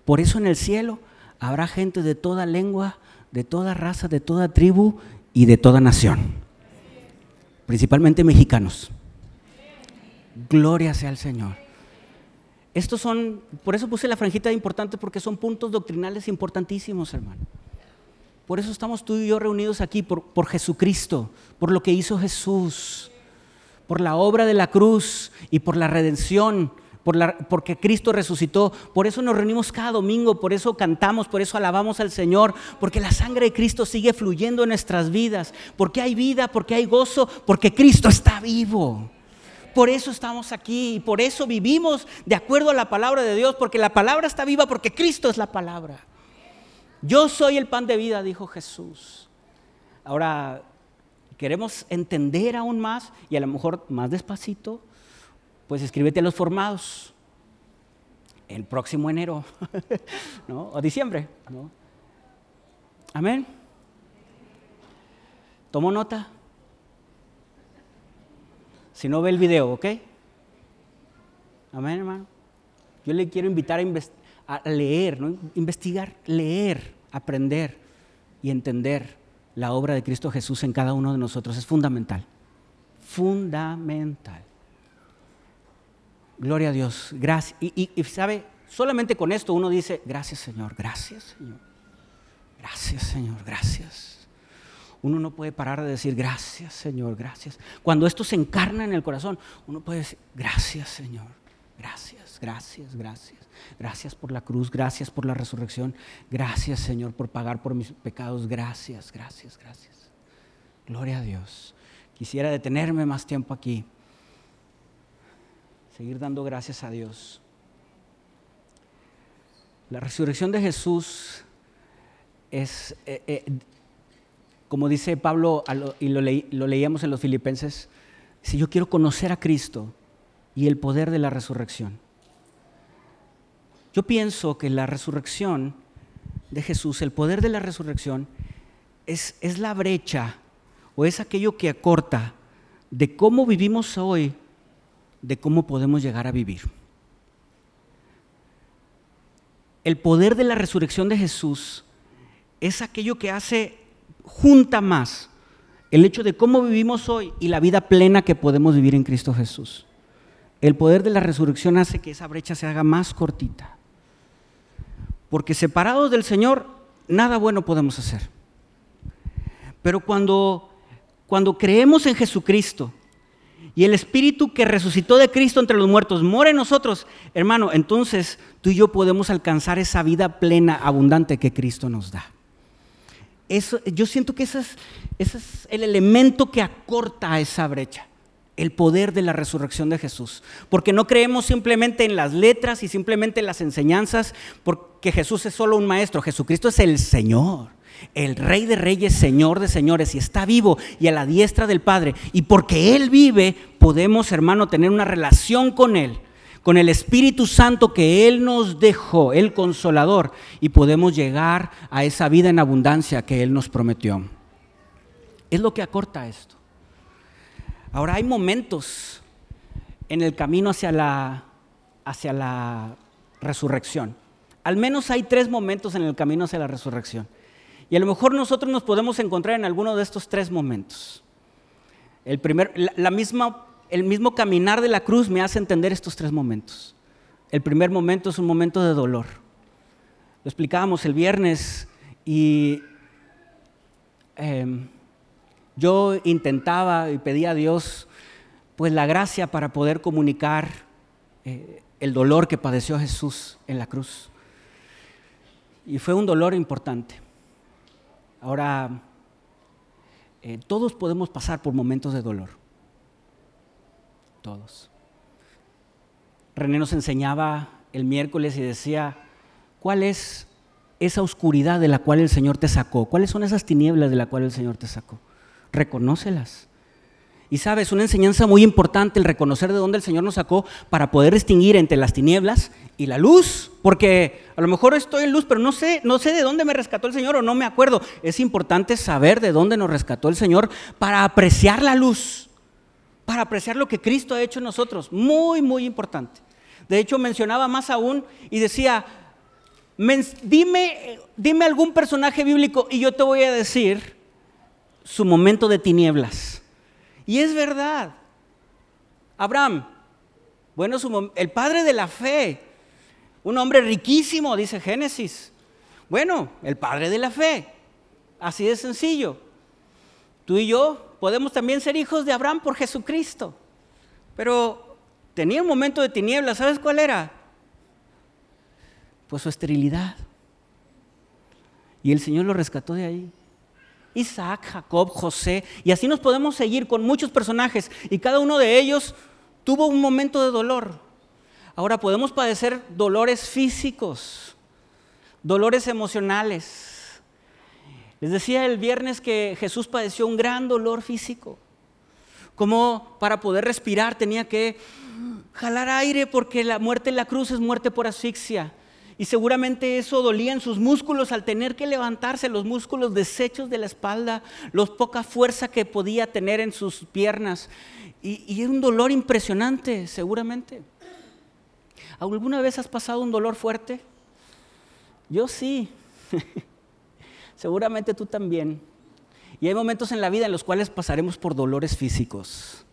Por eso en el cielo habrá gente de toda lengua, de toda raza, de toda tribu y de toda nación. Principalmente mexicanos. Gloria sea al Señor. Estos son, por eso puse la franjita de importante, porque son puntos doctrinales importantísimos, hermano. Por eso estamos tú y yo reunidos aquí, por, por Jesucristo, por lo que hizo Jesús, por la obra de la cruz y por la redención, por la, porque Cristo resucitó. Por eso nos reunimos cada domingo, por eso cantamos, por eso alabamos al Señor, porque la sangre de Cristo sigue fluyendo en nuestras vidas, porque hay vida, porque hay gozo, porque Cristo está vivo. Por eso estamos aquí y por eso vivimos de acuerdo a la palabra de Dios, porque la palabra está viva, porque Cristo es la palabra. Yo soy el pan de vida, dijo Jesús. Ahora, queremos entender aún más y a lo mejor más despacito, pues escríbete a los formados el próximo enero ¿no? o diciembre. ¿no? Amén. ¿Tomó nota? Si no ve el video, ¿ok? Amén, hermano. Yo le quiero invitar a, leer, ¿no? investigar, leer, aprender y entender la obra de Cristo Jesús en cada uno de nosotros. Es fundamental. Fundamental. Gloria a Dios. Gracias. Y, y, sabe, solamente con esto uno dice, gracias Señor, gracias Señor. Gracias Señor, gracias uno no puede parar de decir gracias Señor, gracias. Cuando esto se encarna en el corazón, uno puede decir gracias Señor, gracias, gracias, gracias. Gracias por la cruz, gracias por la resurrección, gracias Señor por pagar por mis pecados, gracias, gracias, gracias. Gloria a Dios. Quisiera detenerme más tiempo aquí, seguir dando gracias a Dios. La resurrección de Jesús es... Eh, eh, como dice Pablo, y lo, leíamos en los filipenses, si yo quiero conocer a Cristo y el poder de la resurrección. Yo pienso que la resurrección de Jesús, el poder de la resurrección, es, es la brecha o es aquello que acorta de cómo vivimos hoy, de cómo podemos llegar a vivir. El poder de la resurrección de Jesús es aquello que hace junta más el hecho de cómo vivimos hoy y la vida plena que podemos vivir en Cristo Jesús. El poder de la resurrección hace que esa brecha se haga más cortita. Porque separados del Señor, nada bueno podemos hacer. Pero cuando cuando creemos en Jesucristo y el Espíritu que resucitó de Cristo entre los muertos mora en nosotros, hermano, entonces tú y yo podemos alcanzar esa vida plena, abundante que Cristo nos da. Yo siento que ese es, ese es el elemento que acorta esa brecha el poder de la resurrección de Jesús. Porque no creemos simplemente en las letras y simplemente en las enseñanzas, porque Jesús es solo un maestro, Jesucristo es el Señor el Rey de Reyes, Señor de Señores, y está vivo y a la diestra del Padre. Y porque Él vive, podemos, hermano, tener una relación con Él, con el Espíritu Santo que Él nos dejó, el consolador, y podemos llegar a esa vida en abundancia que Él nos prometió. Es lo que acorta esto. Ahora hay momentos en el camino hacia la, hacia la resurrección. Al menos hay tres momentos en el camino hacia la resurrección. Y a lo mejor nosotros nos podemos encontrar en alguno de estos tres momentos. El, primer, la, misma, el mismo caminar de la cruz me hace entender estos tres momentos. El primer momento es un momento de dolor. Lo explicábamos el viernes y em, yo intentaba y pedía a Dios pues la gracia para poder comunicar eh, el dolor que padeció Jesús en la cruz. Y fue un dolor importante. Ahora, eh, todos podemos pasar por momentos de dolor. Todos. René nos enseñaba el miércoles y decía, ¿cuál es esa oscuridad de la cual el Señor te sacó? ¿Cuáles son esas tinieblas de la cual el Señor te sacó? Reconócelas. Y sabes, una enseñanza muy importante el reconocer de dónde el Señor nos sacó para poder distinguir entre las tinieblas y la luz, porque a lo mejor estoy en luz, pero no sé, no sé de dónde me rescató el Señor o no me acuerdo. Es importante saber de dónde nos rescató el Señor para apreciar la luz, para apreciar lo que Cristo ha hecho en nosotros. Muy, muy importante. De hecho, mencionaba más aún y decía, dime, dime algún personaje bíblico y yo te voy a decir su momento de tinieblas y es verdad. Abraham, bueno, el padre de la fe, un hombre riquísimo, dice Génesis. Bueno, el padre de la fe, así de sencillo. Tú y yo podemos también ser hijos de Abraham por Jesucristo. Pero tenía un momento de tinieblas, ¿sabes cuál era? Pues su esterilidad. Y el Señor lo rescató de ahí. Isaac, Jacob, José, y así nos podemos seguir con muchos personajes y cada uno de ellos tuvo un momento de dolor. Ahora podemos padecer dolores físicos, dolores emocionales. Les decía el viernes que Jesús padeció un gran dolor físico, como para poder respirar tenía que jalar aire porque la muerte en la cruz es muerte por asfixia. Y seguramente eso dolía en sus músculos al tener que levantarse, los músculos deshechos de la espalda, la poca fuerza que podía tener en sus piernas. Y, y era un dolor impresionante, seguramente. ¿Alguna vez has pasado un dolor fuerte? Yo sí. seguramente tú también. Y hay momentos en la vida en los cuales pasaremos por dolores físicos.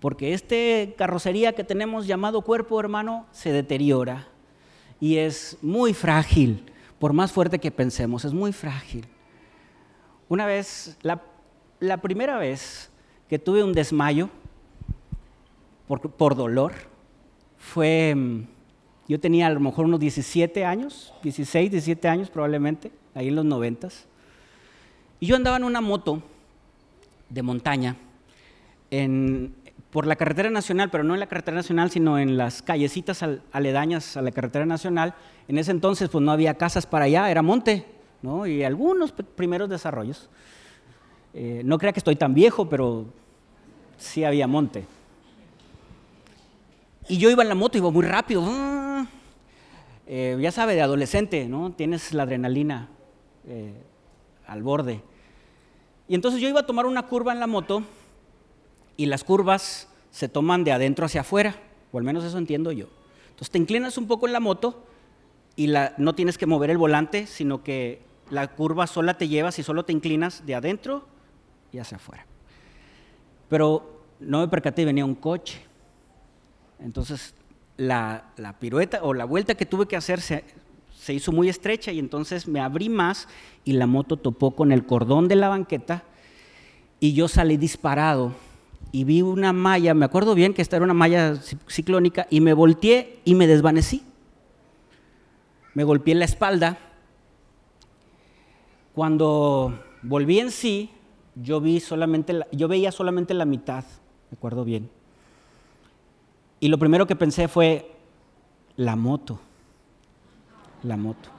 Porque este carrocería que tenemos llamado cuerpo, hermano, se deteriora y es muy frágil, por más fuerte que pensemos, es muy frágil. Una vez, la, primera vez que tuve un desmayo por, dolor fue, mm, yo tenía a lo mejor unos 17 años, 16, 17 años probablemente, ahí en los 90. Y yo andaba en una moto de montaña en, por la carretera nacional, pero no en la carretera nacional, sino en las callecitas aledañas a la carretera nacional. En ese entonces pues no había casas para allá, era monte, ¿no? Y algunos primeros desarrollos. Eh, no crea que estoy tan viejo, pero sí había monte. Y yo iba en la moto, iba muy rápido. ¡ah! Eh, ya sabe, de adolescente, ¿no? Tienes la adrenalina eh, al borde. Y entonces yo iba a tomar una curva en la moto y las curvas se toman de adentro hacia afuera, o al menos eso entiendo yo. Entonces te inclinas un poco en la moto y no tienes que mover el volante, sino que la curva sola te lleva si solo te inclinas de adentro y hacia afuera. Pero no me percaté, venía un coche. Entonces la, pirueta o la vuelta que tuve que hacer se, se hizo muy estrecha y entonces me abrí más y la moto topó con el cordón de la banqueta y yo salí disparado y vi una malla, me acuerdo bien que esta era una malla ciclónica, y me volteé y me desvanecí. Me golpeé en la espalda. Cuando volví en sí, yo, vi solamente yo veía solamente la mitad, me acuerdo bien. Y lo primero que pensé fue, la moto, la moto.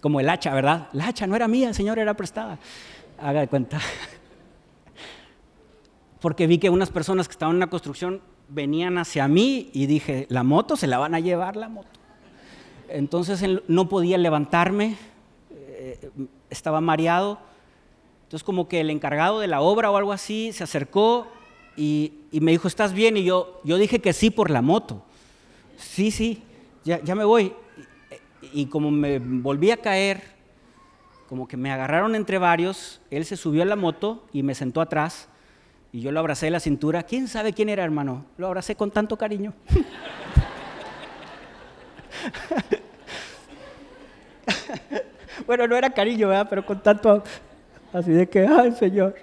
Como el hacha, ¿verdad? La hacha no era mía, Señor, era prestada. Haga de cuenta. Porque vi que unas personas que estaban en la construcción venían hacia mí y dije, la moto, se la van a llevar la moto. Entonces no podía levantarme, eh, estaba mareado. Entonces como que el encargado de la obra o algo así se acercó y, me dijo, ¿estás bien? Y yo, yo dije que sí por la moto. Sí, sí, ya, ya me voy y como me volví a caer, como que me agarraron entre varios, él se subió a la moto y me sentó atrás y yo lo abracé de la cintura. ¿Quién sabe quién era, hermano? Lo abracé con tanto cariño. bueno, no era cariño, ¿verdad? Pero con tanto, así de que, ay, Señor.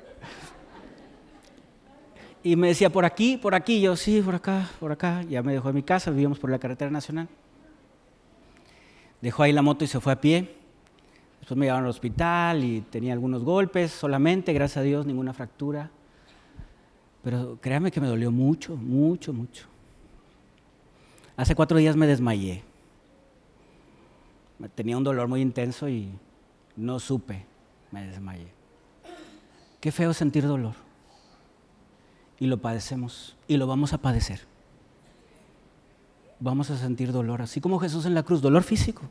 Y me decía, por aquí, por aquí. Yo, sí, por acá, por acá. Ya me dejó en mi casa, vivíamos por la carretera nacional dejó ahí la moto y se fue a pie. Después me llevaron al hospital y tenía algunos golpes solamente, gracias a Dios, ninguna fractura. Pero créame que me dolió mucho, mucho, mucho. Hace cuatro días me desmayé. Tenía un dolor muy intenso y no supe, me desmayé. Qué feo sentir dolor. Y lo padecemos y lo vamos a padecer vamos a sentir dolor, así como Jesús en la cruz, dolor físico,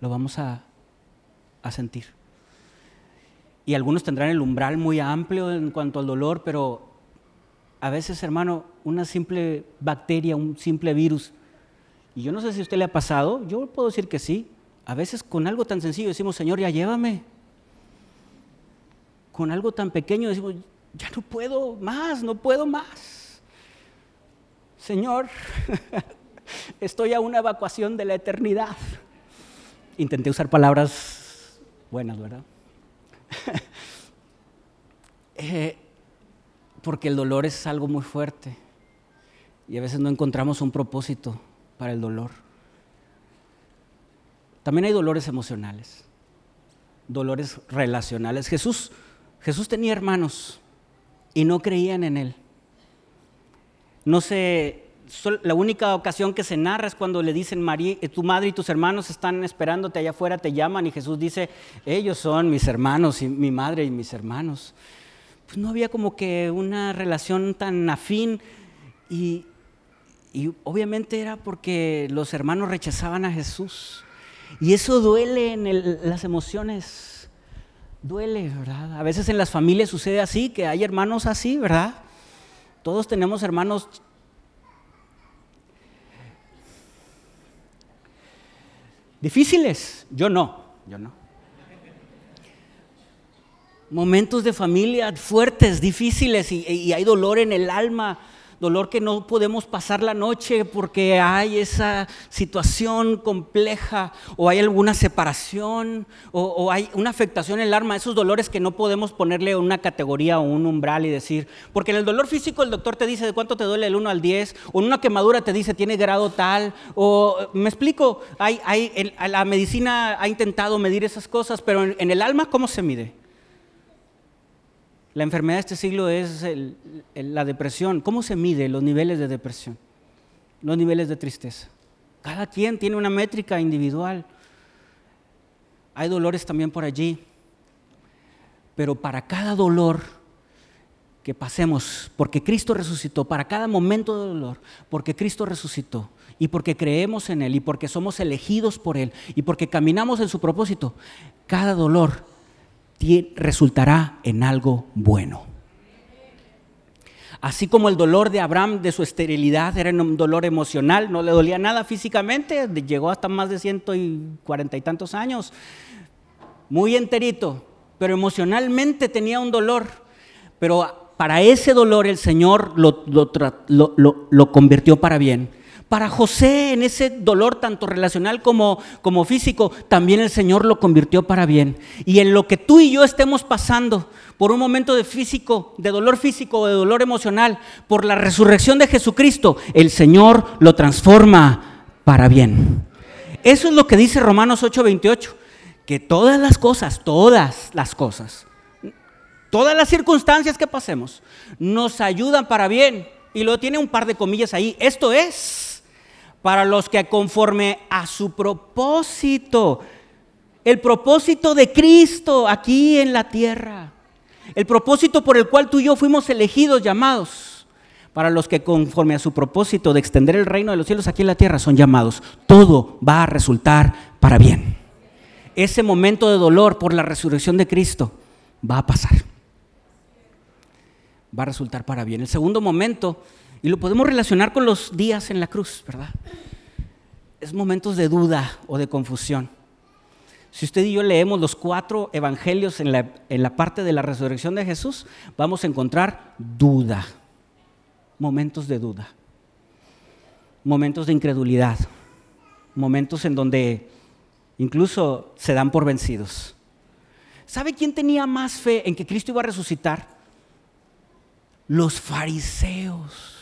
lo vamos a, sentir. Y algunos tendrán el umbral muy amplio en cuanto al dolor, pero a veces, hermano, una simple bacteria, un simple virus, y yo no sé si a usted le ha pasado, yo puedo decir que sí, a veces con algo tan sencillo decimos, Señor, ya llévame. Con algo tan pequeño decimos, ya no puedo más, no puedo más. Señor, estoy a una evacuación de la eternidad. Intenté usar palabras buenas, ¿verdad? Eh, porque el dolor es algo muy fuerte y a veces no encontramos un propósito para el dolor. También hay dolores emocionales, dolores relacionales. Jesús, Jesús tenía hermanos y no creían en él. No se la única ocasión que se narra es cuando le dicen, María, eh, tu madre y tus hermanos están esperándote allá afuera, te llaman y Jesús dice, ellos son mis hermanos y mi madre y mis hermanos. Pues no había como que una relación tan afín y, obviamente era porque los hermanos rechazaban a Jesús. Y eso duele en las emociones, duele, ¿verdad? A veces en las familias sucede así, que hay hermanos así, ¿verdad? Todos tenemos hermanos Difíciles, yo no, yo no. Momentos de familia fuertes, difíciles y, hay dolor en el alma, dolor que no podemos pasar la noche porque hay esa situación compleja o hay alguna separación o, hay una afectación en el alma, esos dolores que no podemos ponerle una categoría o un umbral y decir, porque en el dolor físico el doctor te dice de cuánto te duele el 1 al 10 o en una quemadura te dice tiene grado tal o me explico, hay, hay, la medicina ha intentado medir esas cosas, pero en el alma ¿cómo se mide? La enfermedad de este siglo es la depresión. ¿Cómo se mide los niveles de depresión? Los niveles de tristeza. Cada quien tiene una métrica individual. Hay dolores también por allí. Pero para cada dolor que pasemos, porque Cristo resucitó, para cada momento de dolor, porque Cristo resucitó, y porque creemos en Él, y porque somos elegidos por Él, y porque caminamos en su propósito, cada dolor resultará en algo bueno. Así como el dolor de Abraham de su esterilidad era un dolor emocional, no le dolía nada físicamente, llegó hasta más de ciento y cuarenta y tantos años, muy enterito, pero emocionalmente tenía un dolor. Pero para ese dolor el Señor lo, lo convirtió para bien, Para José, en ese dolor tanto relacional como, como físico, también el Señor lo convirtió para bien. Y en lo que tú y yo estemos pasando por un momento de físico, de dolor físico o de dolor emocional, por la resurrección de Jesucristo, el Señor lo transforma para bien. Eso es lo que dice Romanos 8:28, que todas las cosas, todas las cosas, todas las circunstancias que pasemos, nos ayudan para bien. Y lo tiene un par de comillas ahí. Esto es para los que conforme a su propósito, el propósito de Cristo aquí en la tierra, el propósito por el cual tú y yo fuimos elegidos, llamados, para los que conforme a su propósito de extender el reino de los cielos aquí en la tierra son llamados, todo va a resultar para bien. Ese momento de dolor por la resurrección de Cristo va a pasar. Va a resultar para bien. El segundo momento y lo podemos relacionar con los días en la cruz, ¿verdad? Es momentos de duda o de confusión. Si usted y yo leemos los cuatro evangelios en la, en la parte de la resurrección de Jesús, vamos a encontrar duda, momentos de duda, momentos de incredulidad, momentos en donde incluso se dan por vencidos. ¿Sabe quién tenía más fe en que Cristo iba a resucitar? Los fariseos.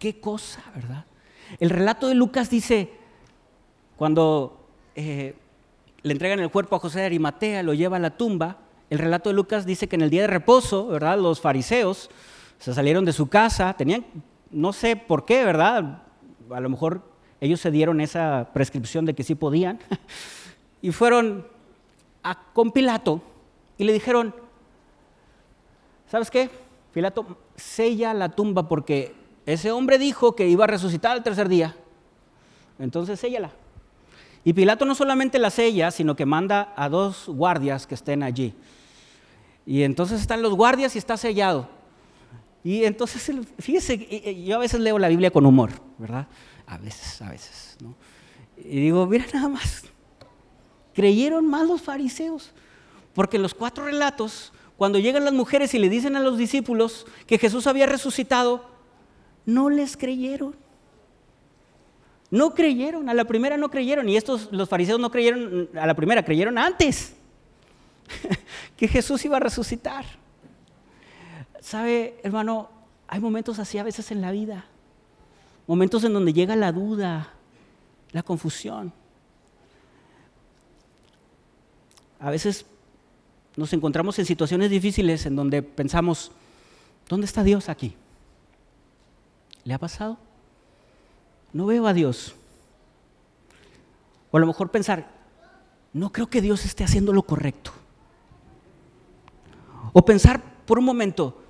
Qué cosa, ¿verdad? El relato de Lucas dice, cuando eh, le entregan el cuerpo a José de Arimatea, lo lleva a la tumba, el relato de Lucas dice que en el día de reposo, ¿verdad? Los fariseos se salieron de su casa, tenían, no sé por qué, ¿verdad? A lo mejor ellos se dieron esa prescripción de que sí podían, y fueron con Pilato y le dijeron, ¿sabes qué? Pilato, sella la tumba porque ese hombre dijo que iba a resucitar al tercer día. Entonces séllala. Y Pilato no solamente la sella, sino que manda a dos guardias que estén allí. Y entonces están los guardias y está sellado. Y entonces, fíjese, yo a veces leo la Biblia con humor, ¿verdad? A veces, a veces. ¿no? Y digo, mira nada más, creyeron más los fariseos, porque los cuatro relatos, cuando llegan las mujeres y le dicen a los discípulos que Jesús había resucitado, no les creyeron. No creyeron, a la primera no creyeron. Y estos, los fariseos no creyeron a la primera, creyeron antes que Jesús iba a resucitar. ¿Sabe, hermano? Hay momentos así a veces en la vida. Momentos en donde llega la duda, la confusión. A veces nos encontramos en situaciones difíciles en donde pensamos, ¿dónde está Dios aquí? ¿Le ha pasado? No veo a Dios. O a lo mejor pensar, no creo que Dios esté haciendo lo correcto. O pensar por un momento,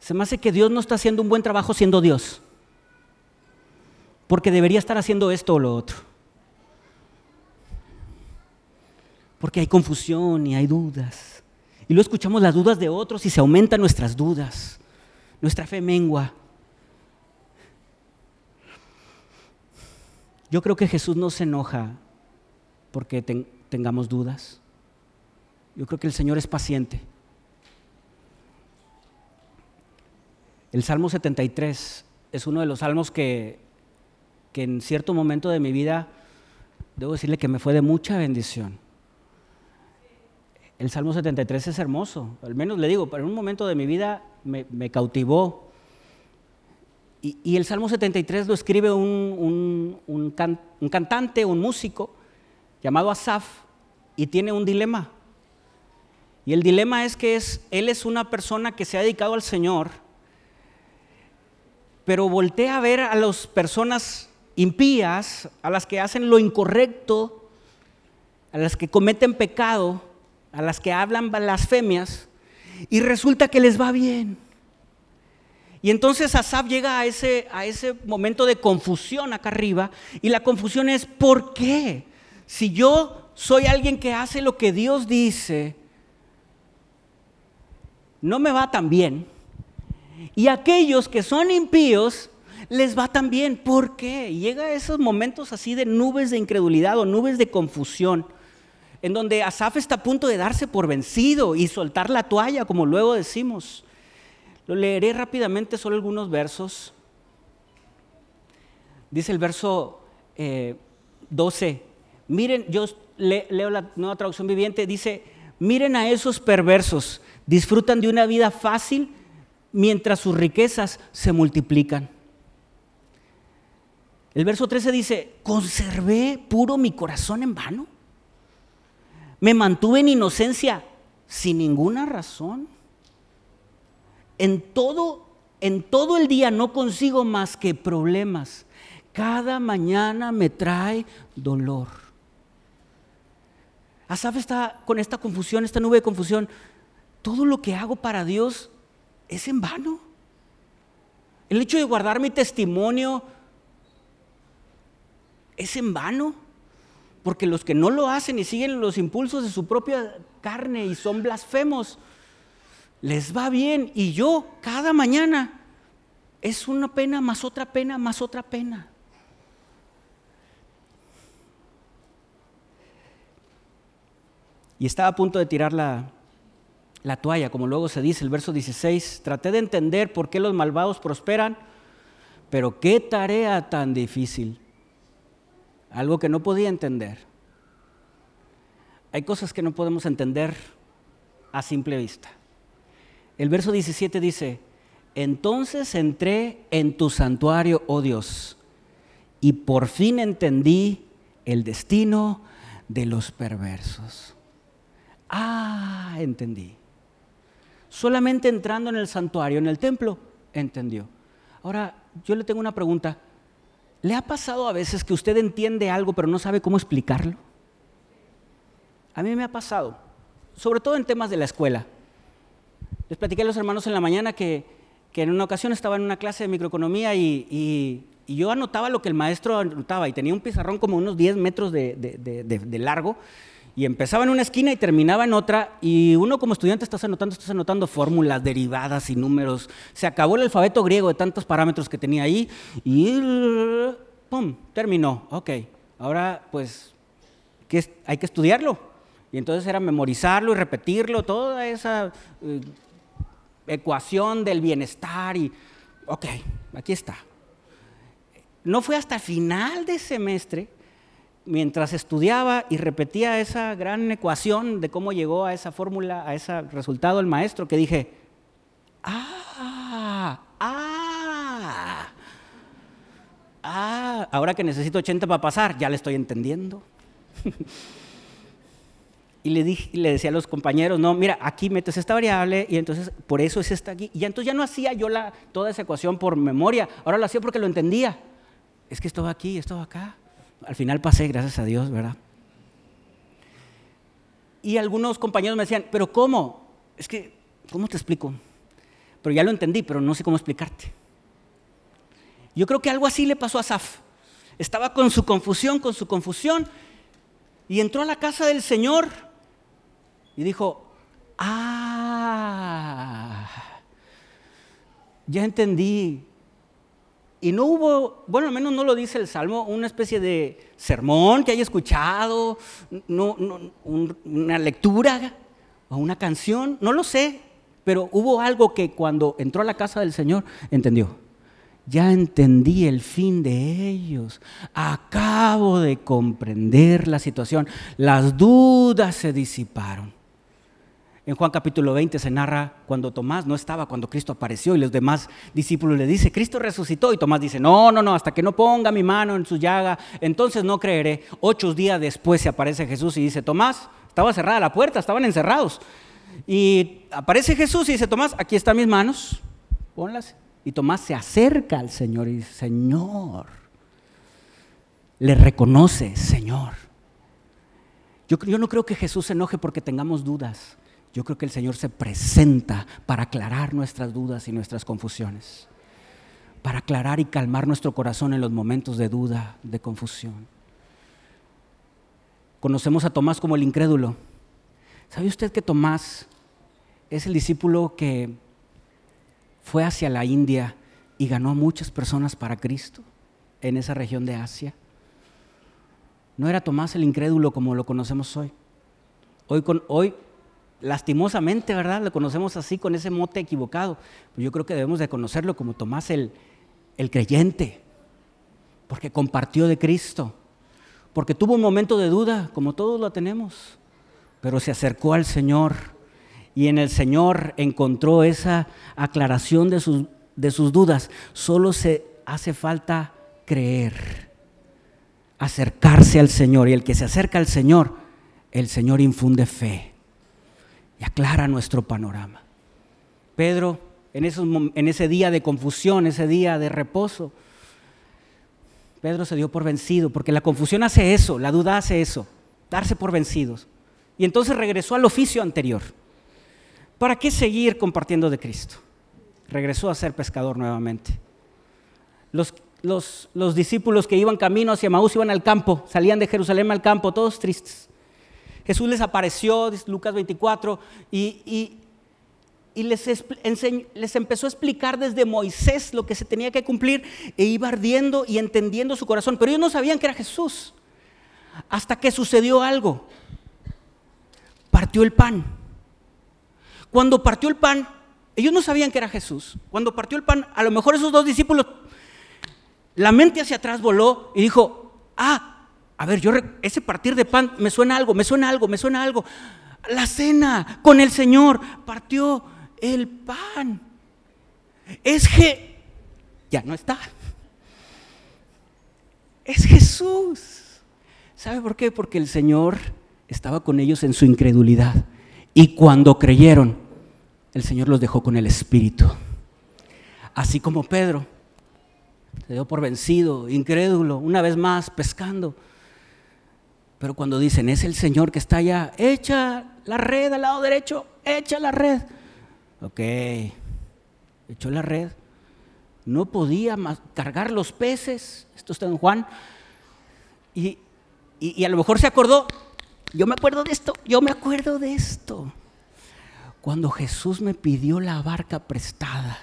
se me hace que Dios no está haciendo un buen trabajo siendo Dios. Porque debería estar haciendo esto o lo otro. Porque hay confusión y hay dudas. Y luego escuchamos las dudas de otros y se aumentan nuestras dudas. Nuestra fe mengua. Yo creo que Jesús no se enoja porque tengamos dudas. Yo creo que el Señor es paciente. El Salmo 73 es uno de los salmos que, que en cierto momento de mi vida, debo decirle que me fue de mucha bendición. El Salmo 73 es hermoso, al menos le digo, pero en un momento de mi vida me, me cautivó y, el Salmo 73 lo escribe un, cantante, un músico llamado Asaf, y tiene un dilema. Y el dilema es que es, él es una persona que se ha dedicado al Señor, pero voltea a ver a las personas impías, a las que hacen lo incorrecto, a las que cometen pecado, a las que hablan blasfemias, y resulta que les va bien. Y entonces Asaf llega a ese, a ese momento de confusión acá arriba y la confusión es, ¿por qué? Si yo soy alguien que hace lo que Dios dice, no me va tan bien. Y aquellos que son impíos, les va tan bien. ¿Por qué? Llega a esos momentos así de nubes de incredulidad o nubes de confusión, en donde Asaf está a punto de darse por vencido y soltar la toalla, como luego decimos. Lo leeré rápidamente, solo algunos versos. Dice el verso 12, eh, miren, yo leo la nueva traducción viviente, dice, miren a esos perversos, disfrutan de una vida fácil mientras sus riquezas se multiplican. El verso 13 dice, conservé puro mi corazón en vano. Me mantuve en inocencia sin ninguna razón. En todo, en todo el día no consigo más que problemas. Cada mañana me trae dolor. Asaf está con esta confusión, esta nube de confusión. Todo lo que hago para Dios es en vano. El hecho de guardar mi testimonio es en vano. Porque los que no lo hacen y siguen los impulsos de su propia carne y son blasfemos, les va bien. Y yo cada mañana es una pena más otra pena más otra pena. Y estaba a punto de tirar la, la toalla, como luego se dice, el verso 16. Traté de entender por qué los malvados prosperan, pero qué tarea tan difícil algo que no podía entender. Hay cosas que no podemos entender a simple vista. El verso 17 dice, entonces entré en tu santuario, oh Dios, y por fin entendí el destino de los perversos. Ah, entendí. Solamente entrando en el santuario, en el templo, entendió. Ahora, yo le tengo una pregunta. ¿Le ha pasado a veces que usted entiende algo pero no sabe cómo explicarlo? A mí me ha pasado, sobre todo en temas de la escuela. Les platiqué a los hermanos en la mañana que, en una ocasión estaba en una clase de microeconomía y, yo anotaba lo que el maestro anotaba y tenía un pizarrón como unos 10 metros de largo y empezaba en una esquina y terminaba en otra, y uno como estudiante estás anotando, estás anotando fórmulas, derivadas y números. Se acabó el alfabeto griego de tantos parámetros que tenía ahí, y ¡pum! terminó. Ok, ahora pues hay que estudiarlo. Y entonces era memorizarlo y repetirlo, toda esa eh, ecuación del bienestar y, ok, aquí está. No fue hasta el final de semestre mientras estudiaba y repetía esa gran ecuación de cómo llegó a esa fórmula, a ese resultado el maestro, que dije, ah, ah, ah, ahora que necesito 80 para pasar, ya le estoy entendiendo. y le, dije, le decía a los compañeros, no, mira, aquí metes esta variable y entonces por eso es esta aquí. Y entonces ya no hacía yo la, toda esa ecuación por memoria, ahora lo hacía porque lo entendía. Es que esto va aquí, esto va acá. Al final pasé, gracias a Dios, ¿verdad? Y algunos compañeros me decían, pero ¿cómo? Es que, ¿cómo te explico? Pero ya lo entendí, pero no sé cómo explicarte. Yo creo que algo así le pasó a Saf. Estaba con su confusión, con su confusión, y entró a la casa del Señor y dijo, ah, ya entendí y no hubo, bueno, al menos no lo dice el Salmo, una especie de sermón que haya escuchado, no, una lectura o una canción, no lo sé, pero hubo algo que cuando entró a la casa del Señor entendió. Ya entendí el fin de ellos. Acabo de comprender la situación. Las dudas se disiparon. En Juan capítulo 20 se narra cuando Tomás no estaba, cuando Cristo apareció y los demás discípulos le dicen, Cristo resucitó y Tomás dice, no, no, no, hasta que no ponga mi mano en su llaga, entonces no creeré. Ocho días después se aparece Jesús y dice, Tomás, estaba cerrada la puerta, estaban encerrados. Y aparece Jesús y dice, Tomás, aquí están mis manos, ponlas. Y Tomás se acerca al Señor y dice, Señor, le reconoce, Señor. Yo, yo no creo que Jesús se enoje porque tengamos dudas. Yo creo que el Señor se presenta para aclarar nuestras dudas y nuestras confusiones, para aclarar y calmar nuestro corazón en los momentos de duda, de confusión. Conocemos a Tomás como el incrédulo. ¿Sabe usted que Tomás es el discípulo que fue hacia la India y ganó a muchas personas para Cristo en esa región de Asia? No era Tomás el incrédulo como lo conocemos hoy. Hoy, con, hoy lastimosamente, ¿verdad? Lo conocemos así con ese mote equivocado. Yo creo que debemos de conocerlo como Tomás el, el creyente. Porque compartió de Cristo. Porque tuvo un momento de duda, como todos lo tenemos. Pero se acercó al Señor y en el Señor encontró esa aclaración de sus, de sus dudas. Solo se hace falta creer, acercarse al Señor. Y el que se acerca al Señor, el Señor infunde fe y aclara nuestro panorama. Pedro, en, en ese día de confusión, ese día de reposo, Pedro se dio por vencido, porque la confusión hace eso, la duda hace eso, darse por vencidos. Y entonces regresó al oficio anterior. ¿Para qué seguir compartiendo de Cristo? Regresó a ser pescador nuevamente. Los, los, discípulos que iban camino hacia Maús iban al campo, salían de Jerusalén al campo, todos tristes. Jesús les apareció, Lucas 24, y, les, les empezó a explicar desde Moisés lo que se tenía que cumplir e iba ardiendo y entendiendo su corazón. Pero ellos no sabían que era Jesús. Hasta que sucedió algo. Partió el pan cuando partió el pan, ellos no sabían que era Jesús. Cuando partió el pan, a lo mejor esos dos discípulos, la mente hacia atrás voló y dijo, ah, a ver, yo ese partir de pan me suena algo, me suena algo, me suena algo. La cena con el Señor partió el pan. Es que ya no está. Es Jesús. ¿Sabe por qué? Porque el Señor estaba con ellos en su incredulidad. Y cuando creyeron, el Señor los dejó con el Espíritu. Así como Pedro se dio por vencido, incrédulo, una vez más pescando. Pero cuando dicen, es el Señor que está allá, echa la red al lado derecho, echa la red. Ok, echó la red. No podía cargar los peces, esto está en Juan. Y, y a lo mejor se acordó, yo me acuerdo de esto, yo me acuerdo de esto. Cuando Jesús me pidió la barca prestada,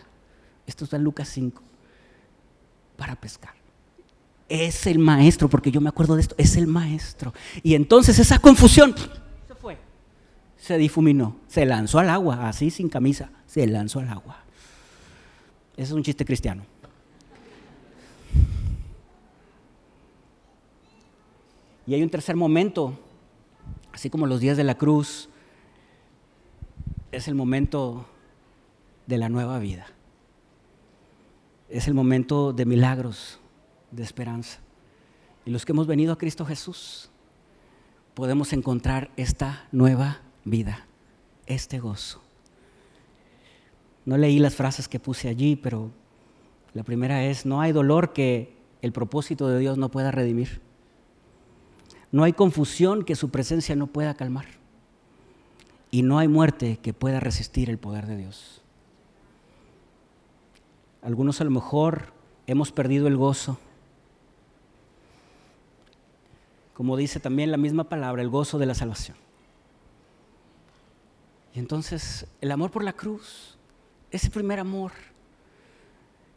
esto está en Lucas 5, para pescar. Es el maestro, porque yo me acuerdo de esto, es el maestro. Y entonces esa confusión se fue, se difuminó, se lanzó al agua, así sin camisa, se lanzó al agua. Ese es un chiste cristiano. Y hay un tercer momento así como los días de la cruz, es el momento de la nueva vida. Es el momento de milagros, de esperanza. Y los que hemos venido a Cristo Jesús, podemos encontrar esta nueva vida, este gozo. No leí las frases que puse allí, pero la primera es, no hay dolor que el propósito de Dios no pueda redimir. No hay confusión que su presencia no pueda calmar. Y no hay muerte que pueda resistir el poder de Dios. Algunos a lo mejor hemos perdido el gozo. Como dice también la misma palabra, el gozo de la salvación. Y entonces el amor por la cruz, ese primer amor,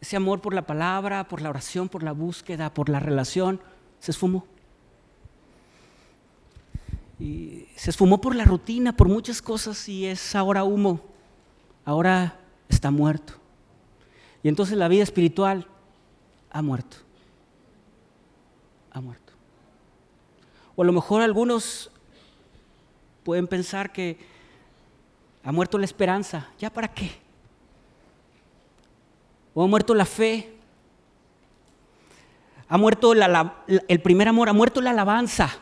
ese amor por la palabra, por la oración, por la búsqueda, por la relación, se esfumó. Y se esfumó por la rutina, por muchas cosas y es ahora humo. Ahora está muerto. Y entonces la vida espiritual ha muerto. Ha muerto. O a lo mejor algunos pueden pensar que ha muerto la esperanza. ¿Ya para qué? O ha muerto la fe. Ha muerto el primer amor, ha muerto la alabanza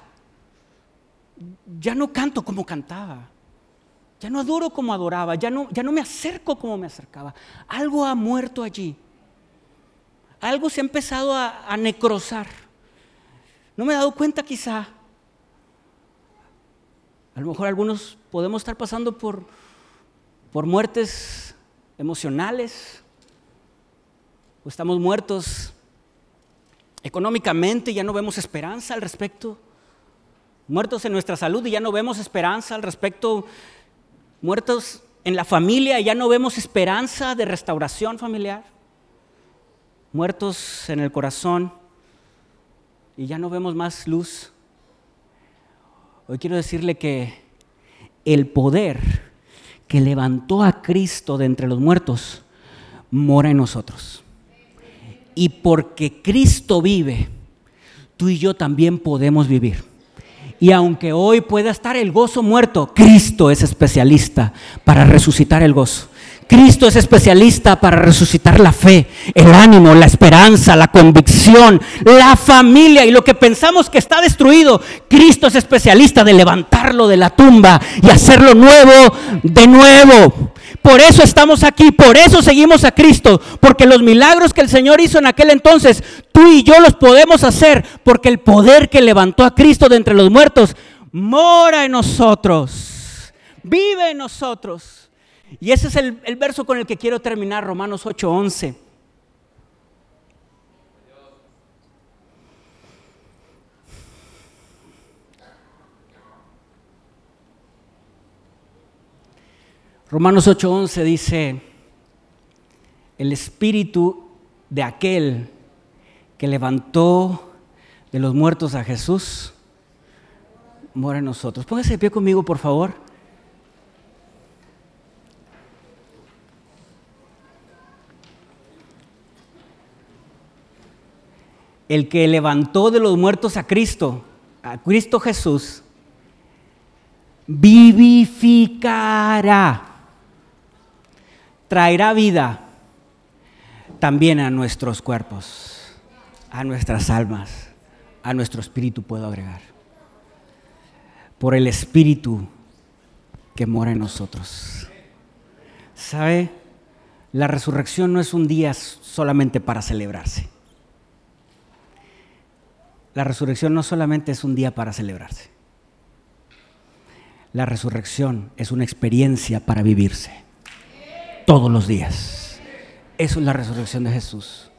ya no canto como cantaba, ya no adoro como adoraba, ya no, ya no me acerco como me acercaba. Algo ha muerto allí. Algo se ha empezado a, a necrosar. No me he dado cuenta quizá. A lo mejor algunos podemos estar pasando por, por muertes emocionales, o estamos muertos económicamente, ya no vemos esperanza al respecto. Muertos en nuestra salud y ya no vemos esperanza al respecto, muertos en la familia y ya no vemos esperanza de restauración familiar, muertos en el corazón y ya no vemos más luz. Hoy quiero decirle que el poder que levantó a Cristo de entre los muertos mora en nosotros. Y porque Cristo vive, tú y yo también podemos vivir. Y aunque hoy pueda estar el gozo muerto, Cristo es especialista para resucitar el gozo. Cristo es especialista para resucitar la fe, el ánimo, la esperanza, la convicción, la familia y lo que pensamos que está destruido. Cristo es especialista de levantarlo de la tumba y hacerlo nuevo de nuevo. Por eso estamos aquí, por eso seguimos a Cristo, porque los milagros que el Señor hizo en aquel entonces, tú y yo los podemos hacer, porque el poder que levantó a Cristo de entre los muertos mora en nosotros, vive en nosotros. Y ese es el, verso con el que quiero terminar, Romanos 8:11. Romanos 8:11 dice, el espíritu de aquel que levantó de los muertos a Jesús mora en nosotros. Póngase de pie conmigo, por favor. El que levantó de los muertos a Cristo, a Cristo Jesús, vivificará traerá vida también a nuestros cuerpos, a nuestras almas, a nuestro espíritu, puedo agregar. Por el espíritu que mora en nosotros. ¿Sabe? La resurrección no es un día solamente para celebrarse. La resurrección no solamente es un día para celebrarse. La resurrección es una experiencia para vivirse todos los días. Eso es la resurrección de Jesús.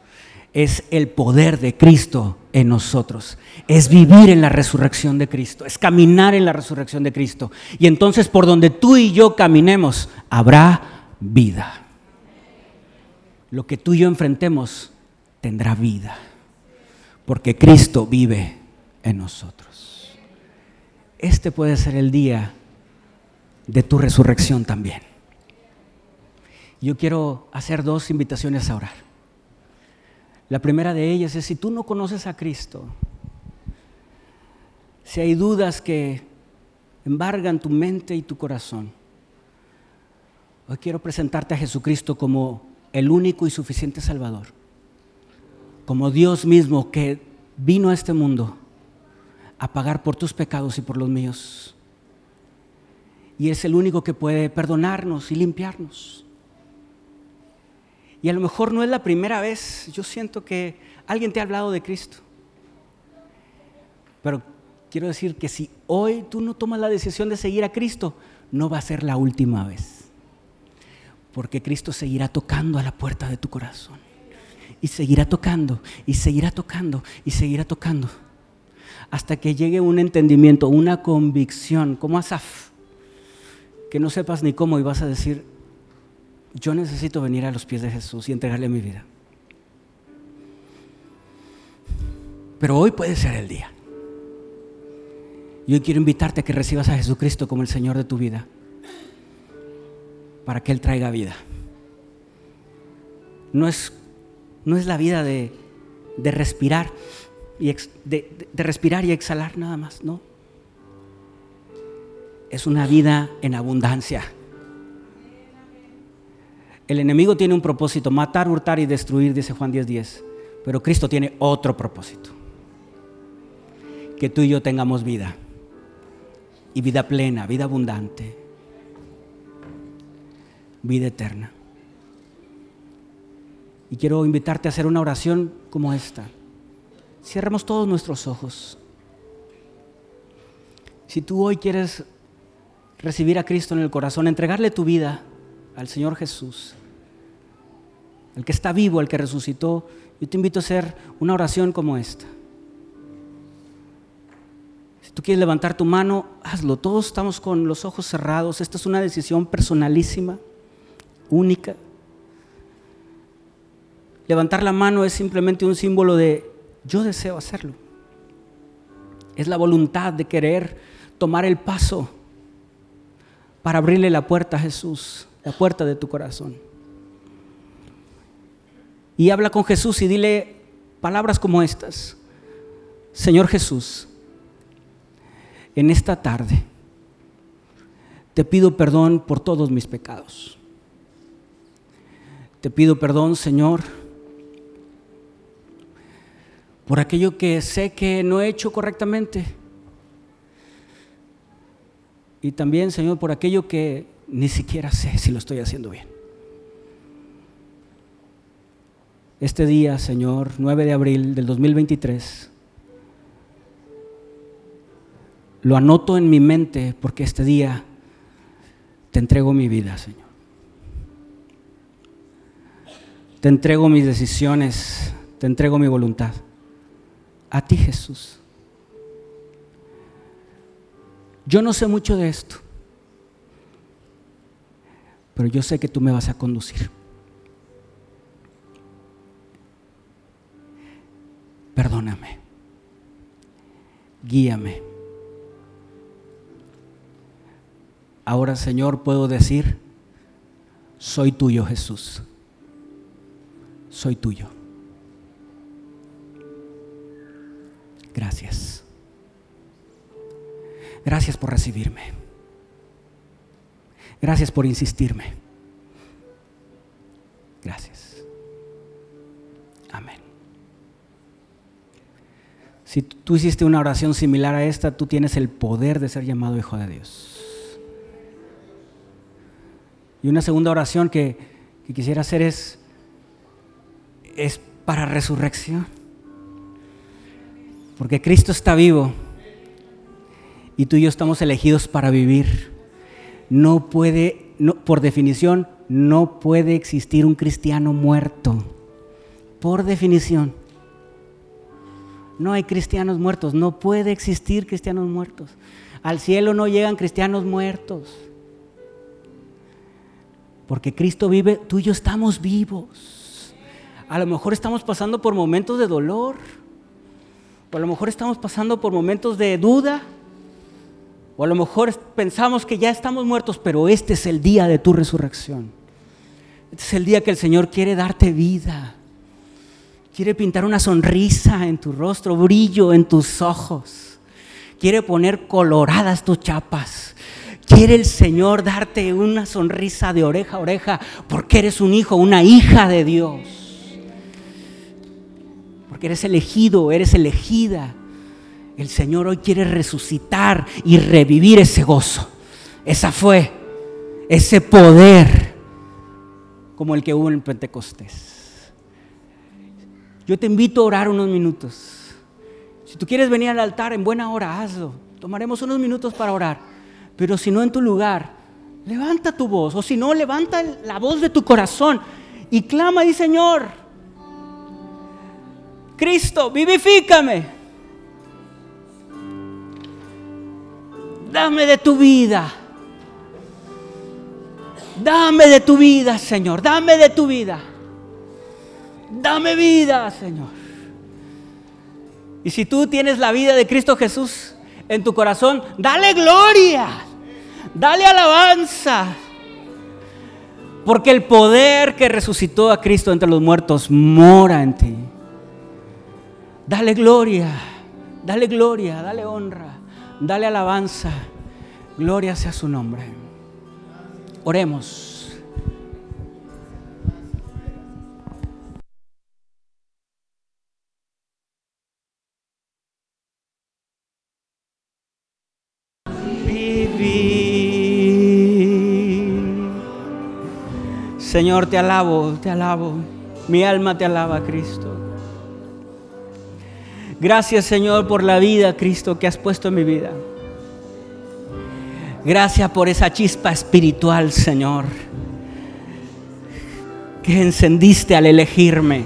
Es el poder de Cristo en nosotros. Es vivir en la resurrección de Cristo. Es caminar en la resurrección de Cristo. Y entonces por donde tú y yo caminemos, habrá vida. Lo que tú y yo enfrentemos tendrá vida. Porque Cristo vive en nosotros. Este puede ser el día de tu resurrección también. Yo quiero hacer dos invitaciones a orar. La primera de ellas es si tú no conoces a Cristo, si hay dudas que embargan tu mente y tu corazón, hoy quiero presentarte a Jesucristo como el único y suficiente Salvador, como Dios mismo que vino a este mundo a pagar por tus pecados y por los míos. Y es el único que puede perdonarnos y limpiarnos. Y a lo mejor no es la primera vez, yo siento que alguien te ha hablado de Cristo. Pero quiero decir que si hoy tú no tomas la decisión de seguir a Cristo, no va a ser la última vez. Porque Cristo seguirá tocando a la puerta de tu corazón. Y seguirá tocando, y seguirá tocando, y seguirá tocando. Hasta que llegue un entendimiento, una convicción, como Asaf, que no sepas ni cómo y vas a decir, yo necesito venir a los pies de Jesús y entregarle mi vida. Pero hoy puede ser el día. Yo quiero invitarte a que recibas a Jesucristo como el Señor de tu vida, para que Él traiga vida. No es, no es la vida de, respirar y de respirar y exhalar nada más, no. Es una vida en abundancia el enemigo tiene un propósito, matar, hurtar y destruir, dice Juan 10:10. Pero Cristo tiene otro propósito. Que tú y yo tengamos vida. Y vida plena, vida abundante. Vida eterna. Y quiero invitarte a hacer una oración como esta. Cierremos todos nuestros ojos. Si tú hoy quieres recibir a Cristo en el corazón, entregarle tu vida al Señor Jesús, el que está vivo, el que resucitó, yo te invito a hacer una oración como esta. Si tú quieres levantar tu mano, hazlo. Todos estamos con los ojos cerrados. Esta es una decisión personalísima, única. Levantar la mano es simplemente un símbolo de yo deseo hacerlo. Es la voluntad de querer tomar el paso para abrirle la puerta a Jesús, la puerta de tu corazón y habla con Jesús y dile palabras como estas. Señor Jesús, en esta tarde te pido perdón por todos mis pecados. Te pido perdón, Señor, por aquello que sé que no he hecho correctamente. Y también, Señor, por aquello que ni siquiera sé si lo estoy haciendo bien. Este día, Señor, 9 de abril del 2023, lo anoto en mi mente porque este día te entrego mi vida, Señor. Te entrego mis decisiones, te entrego mi voluntad. A ti, Jesús. Yo no sé mucho de esto, pero yo sé que tú me vas a conducir. Perdóname. Guíame. Ahora, Señor, puedo decir, soy tuyo, Jesús. Soy tuyo. Gracias. Gracias por recibirme. Gracias por insistirme. Gracias. Amén. Si tú hiciste una oración similar a esta, tú tienes el poder de ser llamado hijo de Dios. Y una segunda oración que, quisiera hacer es, es para resurrección. Porque Cristo está vivo y tú y yo estamos elegidos para vivir. No puede, no, por definición, no puede existir un cristiano muerto. Por definición. No hay cristianos muertos. No puede existir cristianos muertos. Al cielo no llegan cristianos muertos. Porque Cristo vive, tú y yo estamos vivos. A lo mejor estamos pasando por momentos de dolor. O a lo mejor estamos pasando por momentos de duda. O a lo mejor pensamos que ya estamos muertos, pero este es el día de tu resurrección. Este es el día que el Señor quiere darte vida. Quiere pintar una sonrisa en tu rostro, brillo en tus ojos. Quiere poner coloradas tus chapas. Quiere el Señor darte una sonrisa de oreja a oreja porque eres un hijo, una hija de Dios. Eres elegido, eres elegida. El Señor hoy quiere resucitar y revivir ese gozo. Esa fue, ese poder como el que hubo en Pentecostés. Yo te invito a orar unos minutos. Si tú quieres venir al altar en buena hora, hazlo. Tomaremos unos minutos para orar. Pero si no en tu lugar, levanta tu voz. O si no, levanta la voz de tu corazón y clama y Señor, Cristo, vivifícame. Dame de tu vida. Dame de tu vida, Señor. Dame de tu vida. Dame vida, Señor. Y si tú tienes la vida de Cristo Jesús, en tu corazón, dale gloria, dale alabanza. Porque el poder que resucitó a Cristo entre los muertos mora en ti. Dale gloria, dale gloria, dale honra, dale alabanza. Gloria sea su nombre. Oremos. Señor, te alabo, te alabo. Mi alma te alaba, Cristo. Gracias, Señor, por la vida, Cristo, que has puesto en mi vida. Gracias por esa chispa espiritual, Señor, que encendiste al elegirme.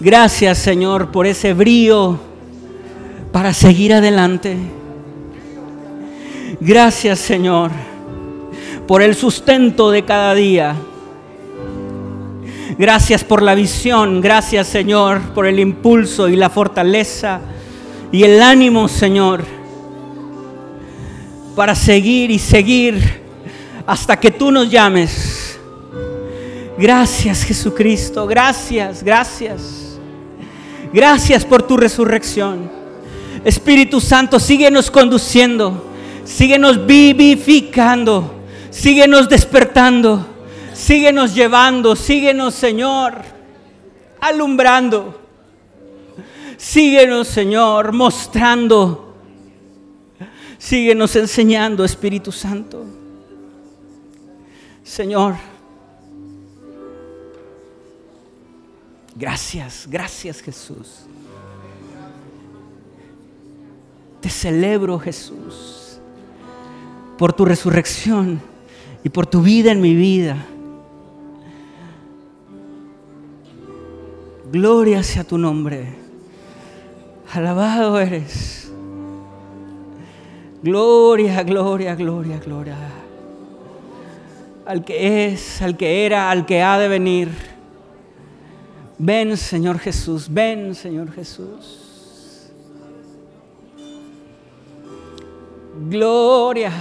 Gracias, Señor, por ese brío para seguir adelante. Gracias, Señor por el sustento de cada día. Gracias por la visión, gracias Señor por el impulso y la fortaleza y el ánimo Señor para seguir y seguir hasta que tú nos llames. Gracias Jesucristo, gracias, gracias. Gracias por tu resurrección. Espíritu Santo, síguenos conduciendo, síguenos vivificando, síguenos despertando, síguenos llevando, síguenos, Señor, alumbrando. Síguenos, Señor, mostrando. Síguenos enseñando, Espíritu Santo. Señor, gracias, gracias Jesús. Te celebro, Jesús, por tu resurrección y por tu vida en mi vida. Gloria sea tu nombre. Alabado eres. Gloria, gloria, gloria, gloria. Al que es, al que era, al que ha de venir. Ven, Señor Jesús, ven, Señor Jesús. Gloria.